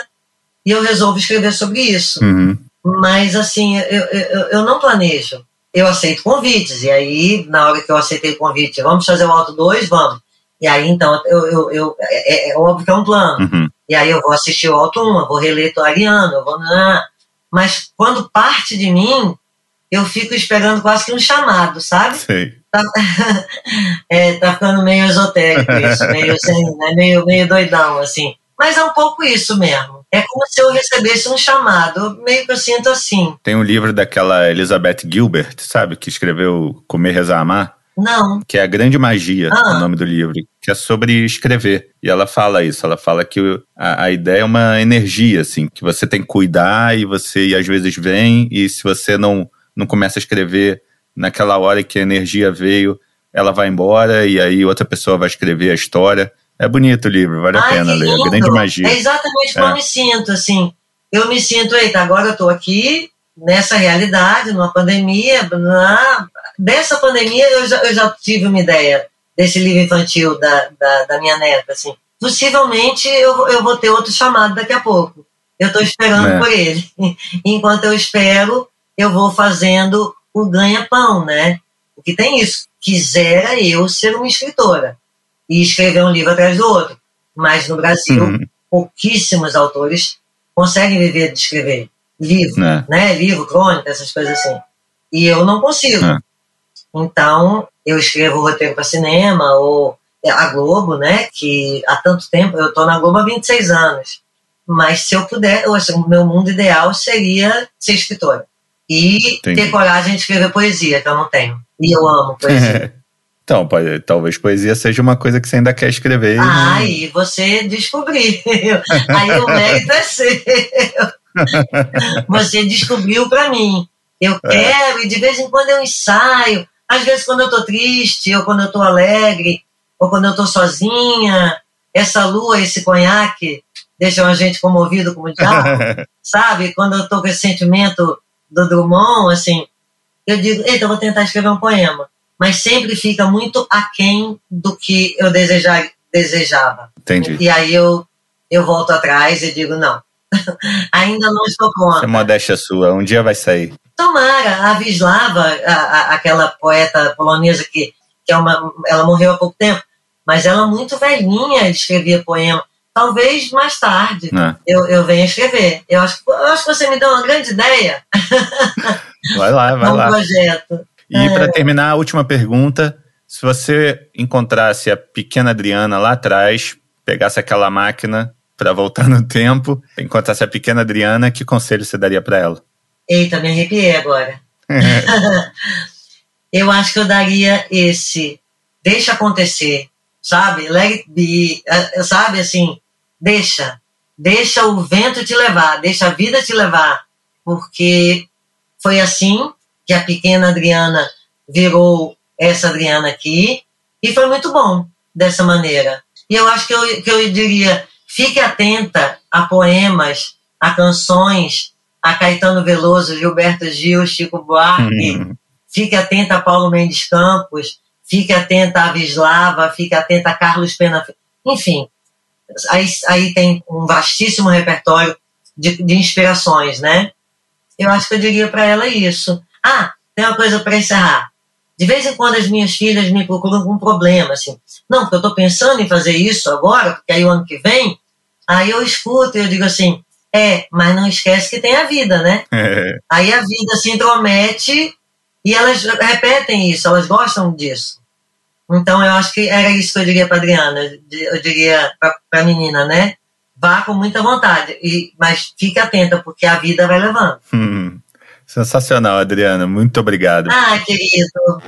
e eu resolvo escrever sobre isso. Uhum. Mas, assim, eu, eu, eu não planejo. Eu aceito convites, e aí, na hora que eu aceitei o convite, vamos fazer o Alto 2? Vamos. E aí, então, eu, eu, eu é, é, é, óbvio que é um plano. Uhum. E aí eu vou assistir o Alto 1, eu vou reler Ariano, eu vou. Mas quando parte de mim, eu fico esperando quase que um chamado, sabe? Sei. Tá, é, tá ficando meio esotérico isso, meio, assim, né, meio, meio doidão, assim. Mas é um pouco isso mesmo. É como se eu recebesse um chamado, meio que eu sinto assim. Tem um livro daquela Elizabeth Gilbert, sabe? Que escreveu Comer, Rezar, Amar. Não. Que é A Grande Magia, ah. o nome do livro, que é sobre escrever. E ela fala isso, ela fala que a, a, ideia é uma energia, assim, que você tem que cuidar e você e às vezes vem, e se você não, não começa a escrever naquela hora que a energia veio, ela vai embora e aí outra pessoa vai escrever a história. É bonito o livro, vale a Ai, pena ler. É grande magia. É exatamente como é. eu me sinto, assim. Eu me sinto, eita, agora eu estou aqui, nessa realidade, numa pandemia. Na... Dessa pandemia, eu já, eu já tive uma ideia desse livro infantil da, da, da minha neta, assim. Possivelmente eu, eu vou ter outro chamado daqui a pouco. Eu estou esperando é. por ele. Enquanto eu espero, eu vou fazendo o ganha-pão, né? Porque tem isso. Quisera eu ser uma escritora e escrever um livro atrás do outro. Mas no Brasil, uhum. pouquíssimos autores conseguem viver de escrever livro, é. né? Livro, crônica, essas coisas assim. E eu não consigo. É. Então, eu escrevo roteiro para cinema, ou a Globo, né? Que há tanto tempo, eu estou na Globo há 26 anos. Mas se eu puder, o meu mundo ideal seria ser escritora. E Entendi. ter coragem de escrever poesia, que eu não tenho. E eu amo poesia. Então, pode, talvez poesia seja uma coisa que você ainda quer escrever. Ah, e você descobriu. Aí o mérito é seu. Você descobriu para mim. Eu é. quero, e de vez em quando eu ensaio. Às vezes, quando eu tô triste, ou quando eu tô alegre, ou quando eu tô sozinha. Essa lua, esse conhaque, deixam a gente comovido como diabo. sabe? Quando eu tô com esse sentimento do Drummond, assim, eu digo, eita, eu vou tentar escrever um poema mas sempre fica muito aquém do que eu desejar, desejava. Entendi. E aí eu, eu volto atrás e digo, não, ainda não estou pronta. É modéstia sua, um dia vai sair. Tomara, a Vislava, a, a, aquela poeta polonesa que, que é uma, ela morreu há pouco tempo, mas ela muito velhinha escrevia poema. Talvez mais tarde é. eu, eu venha escrever. Eu acho, eu acho que você me deu uma grande ideia. Vai lá, vai um lá. projeto. E é. para terminar, a última pergunta: se você encontrasse a pequena Adriana lá atrás, pegasse aquela máquina para voltar no tempo, encontrasse a pequena Adriana, que conselho você daria para ela? Eita, me arrepiei agora. eu acho que eu daria esse: deixa acontecer, sabe? Let it be, eh, sabe assim, deixa. Deixa o vento te levar, deixa a vida te levar, porque foi assim que a pequena Adriana virou essa Adriana aqui, e foi muito bom dessa maneira. E eu acho que eu, que eu diria: fique atenta a poemas, a canções, a Caetano Veloso, Gilberto Gil, Chico Buarque, uhum. fique atenta a Paulo Mendes Campos, fique atenta a Vislava, fique atenta a Carlos Pena. Enfim, aí, aí tem um vastíssimo repertório de, de inspirações, né? Eu acho que eu diria para ela isso. Ah, tem uma coisa para encerrar. De vez em quando as minhas filhas me procuram com um problema, assim. Não, porque eu estou pensando em fazer isso agora, porque aí o ano que vem. Aí eu escuto e eu digo assim: é, mas não esquece que tem a vida, né? É. Aí a vida se intromete e elas repetem isso, elas gostam disso. Então eu acho que era isso que eu diria para Adriana, eu diria para a menina, né? Vá com muita vontade, e, mas fique atenta, porque a vida vai levando. Hum. Sensacional, Adriana. Muito obrigado. Ah, querido.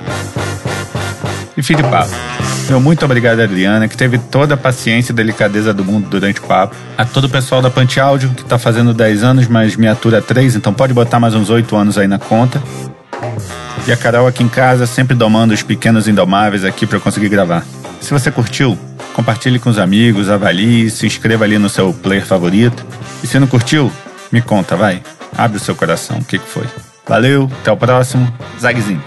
E fim de papo. Meu muito obrigado, Adriana, que teve toda a paciência e delicadeza do mundo durante o papo. A todo o pessoal da Pante Áudio, que tá fazendo 10 anos, mas me atura 3, então pode botar mais uns 8 anos aí na conta. E a Carol aqui em casa, sempre domando os pequenos indomáveis aqui para eu conseguir gravar. Se você curtiu, compartilhe com os amigos, avalie, se inscreva ali no seu player favorito. E se não curtiu, me conta, vai. Abre o seu coração, o que, que foi? Valeu, até o próximo. Zagzint.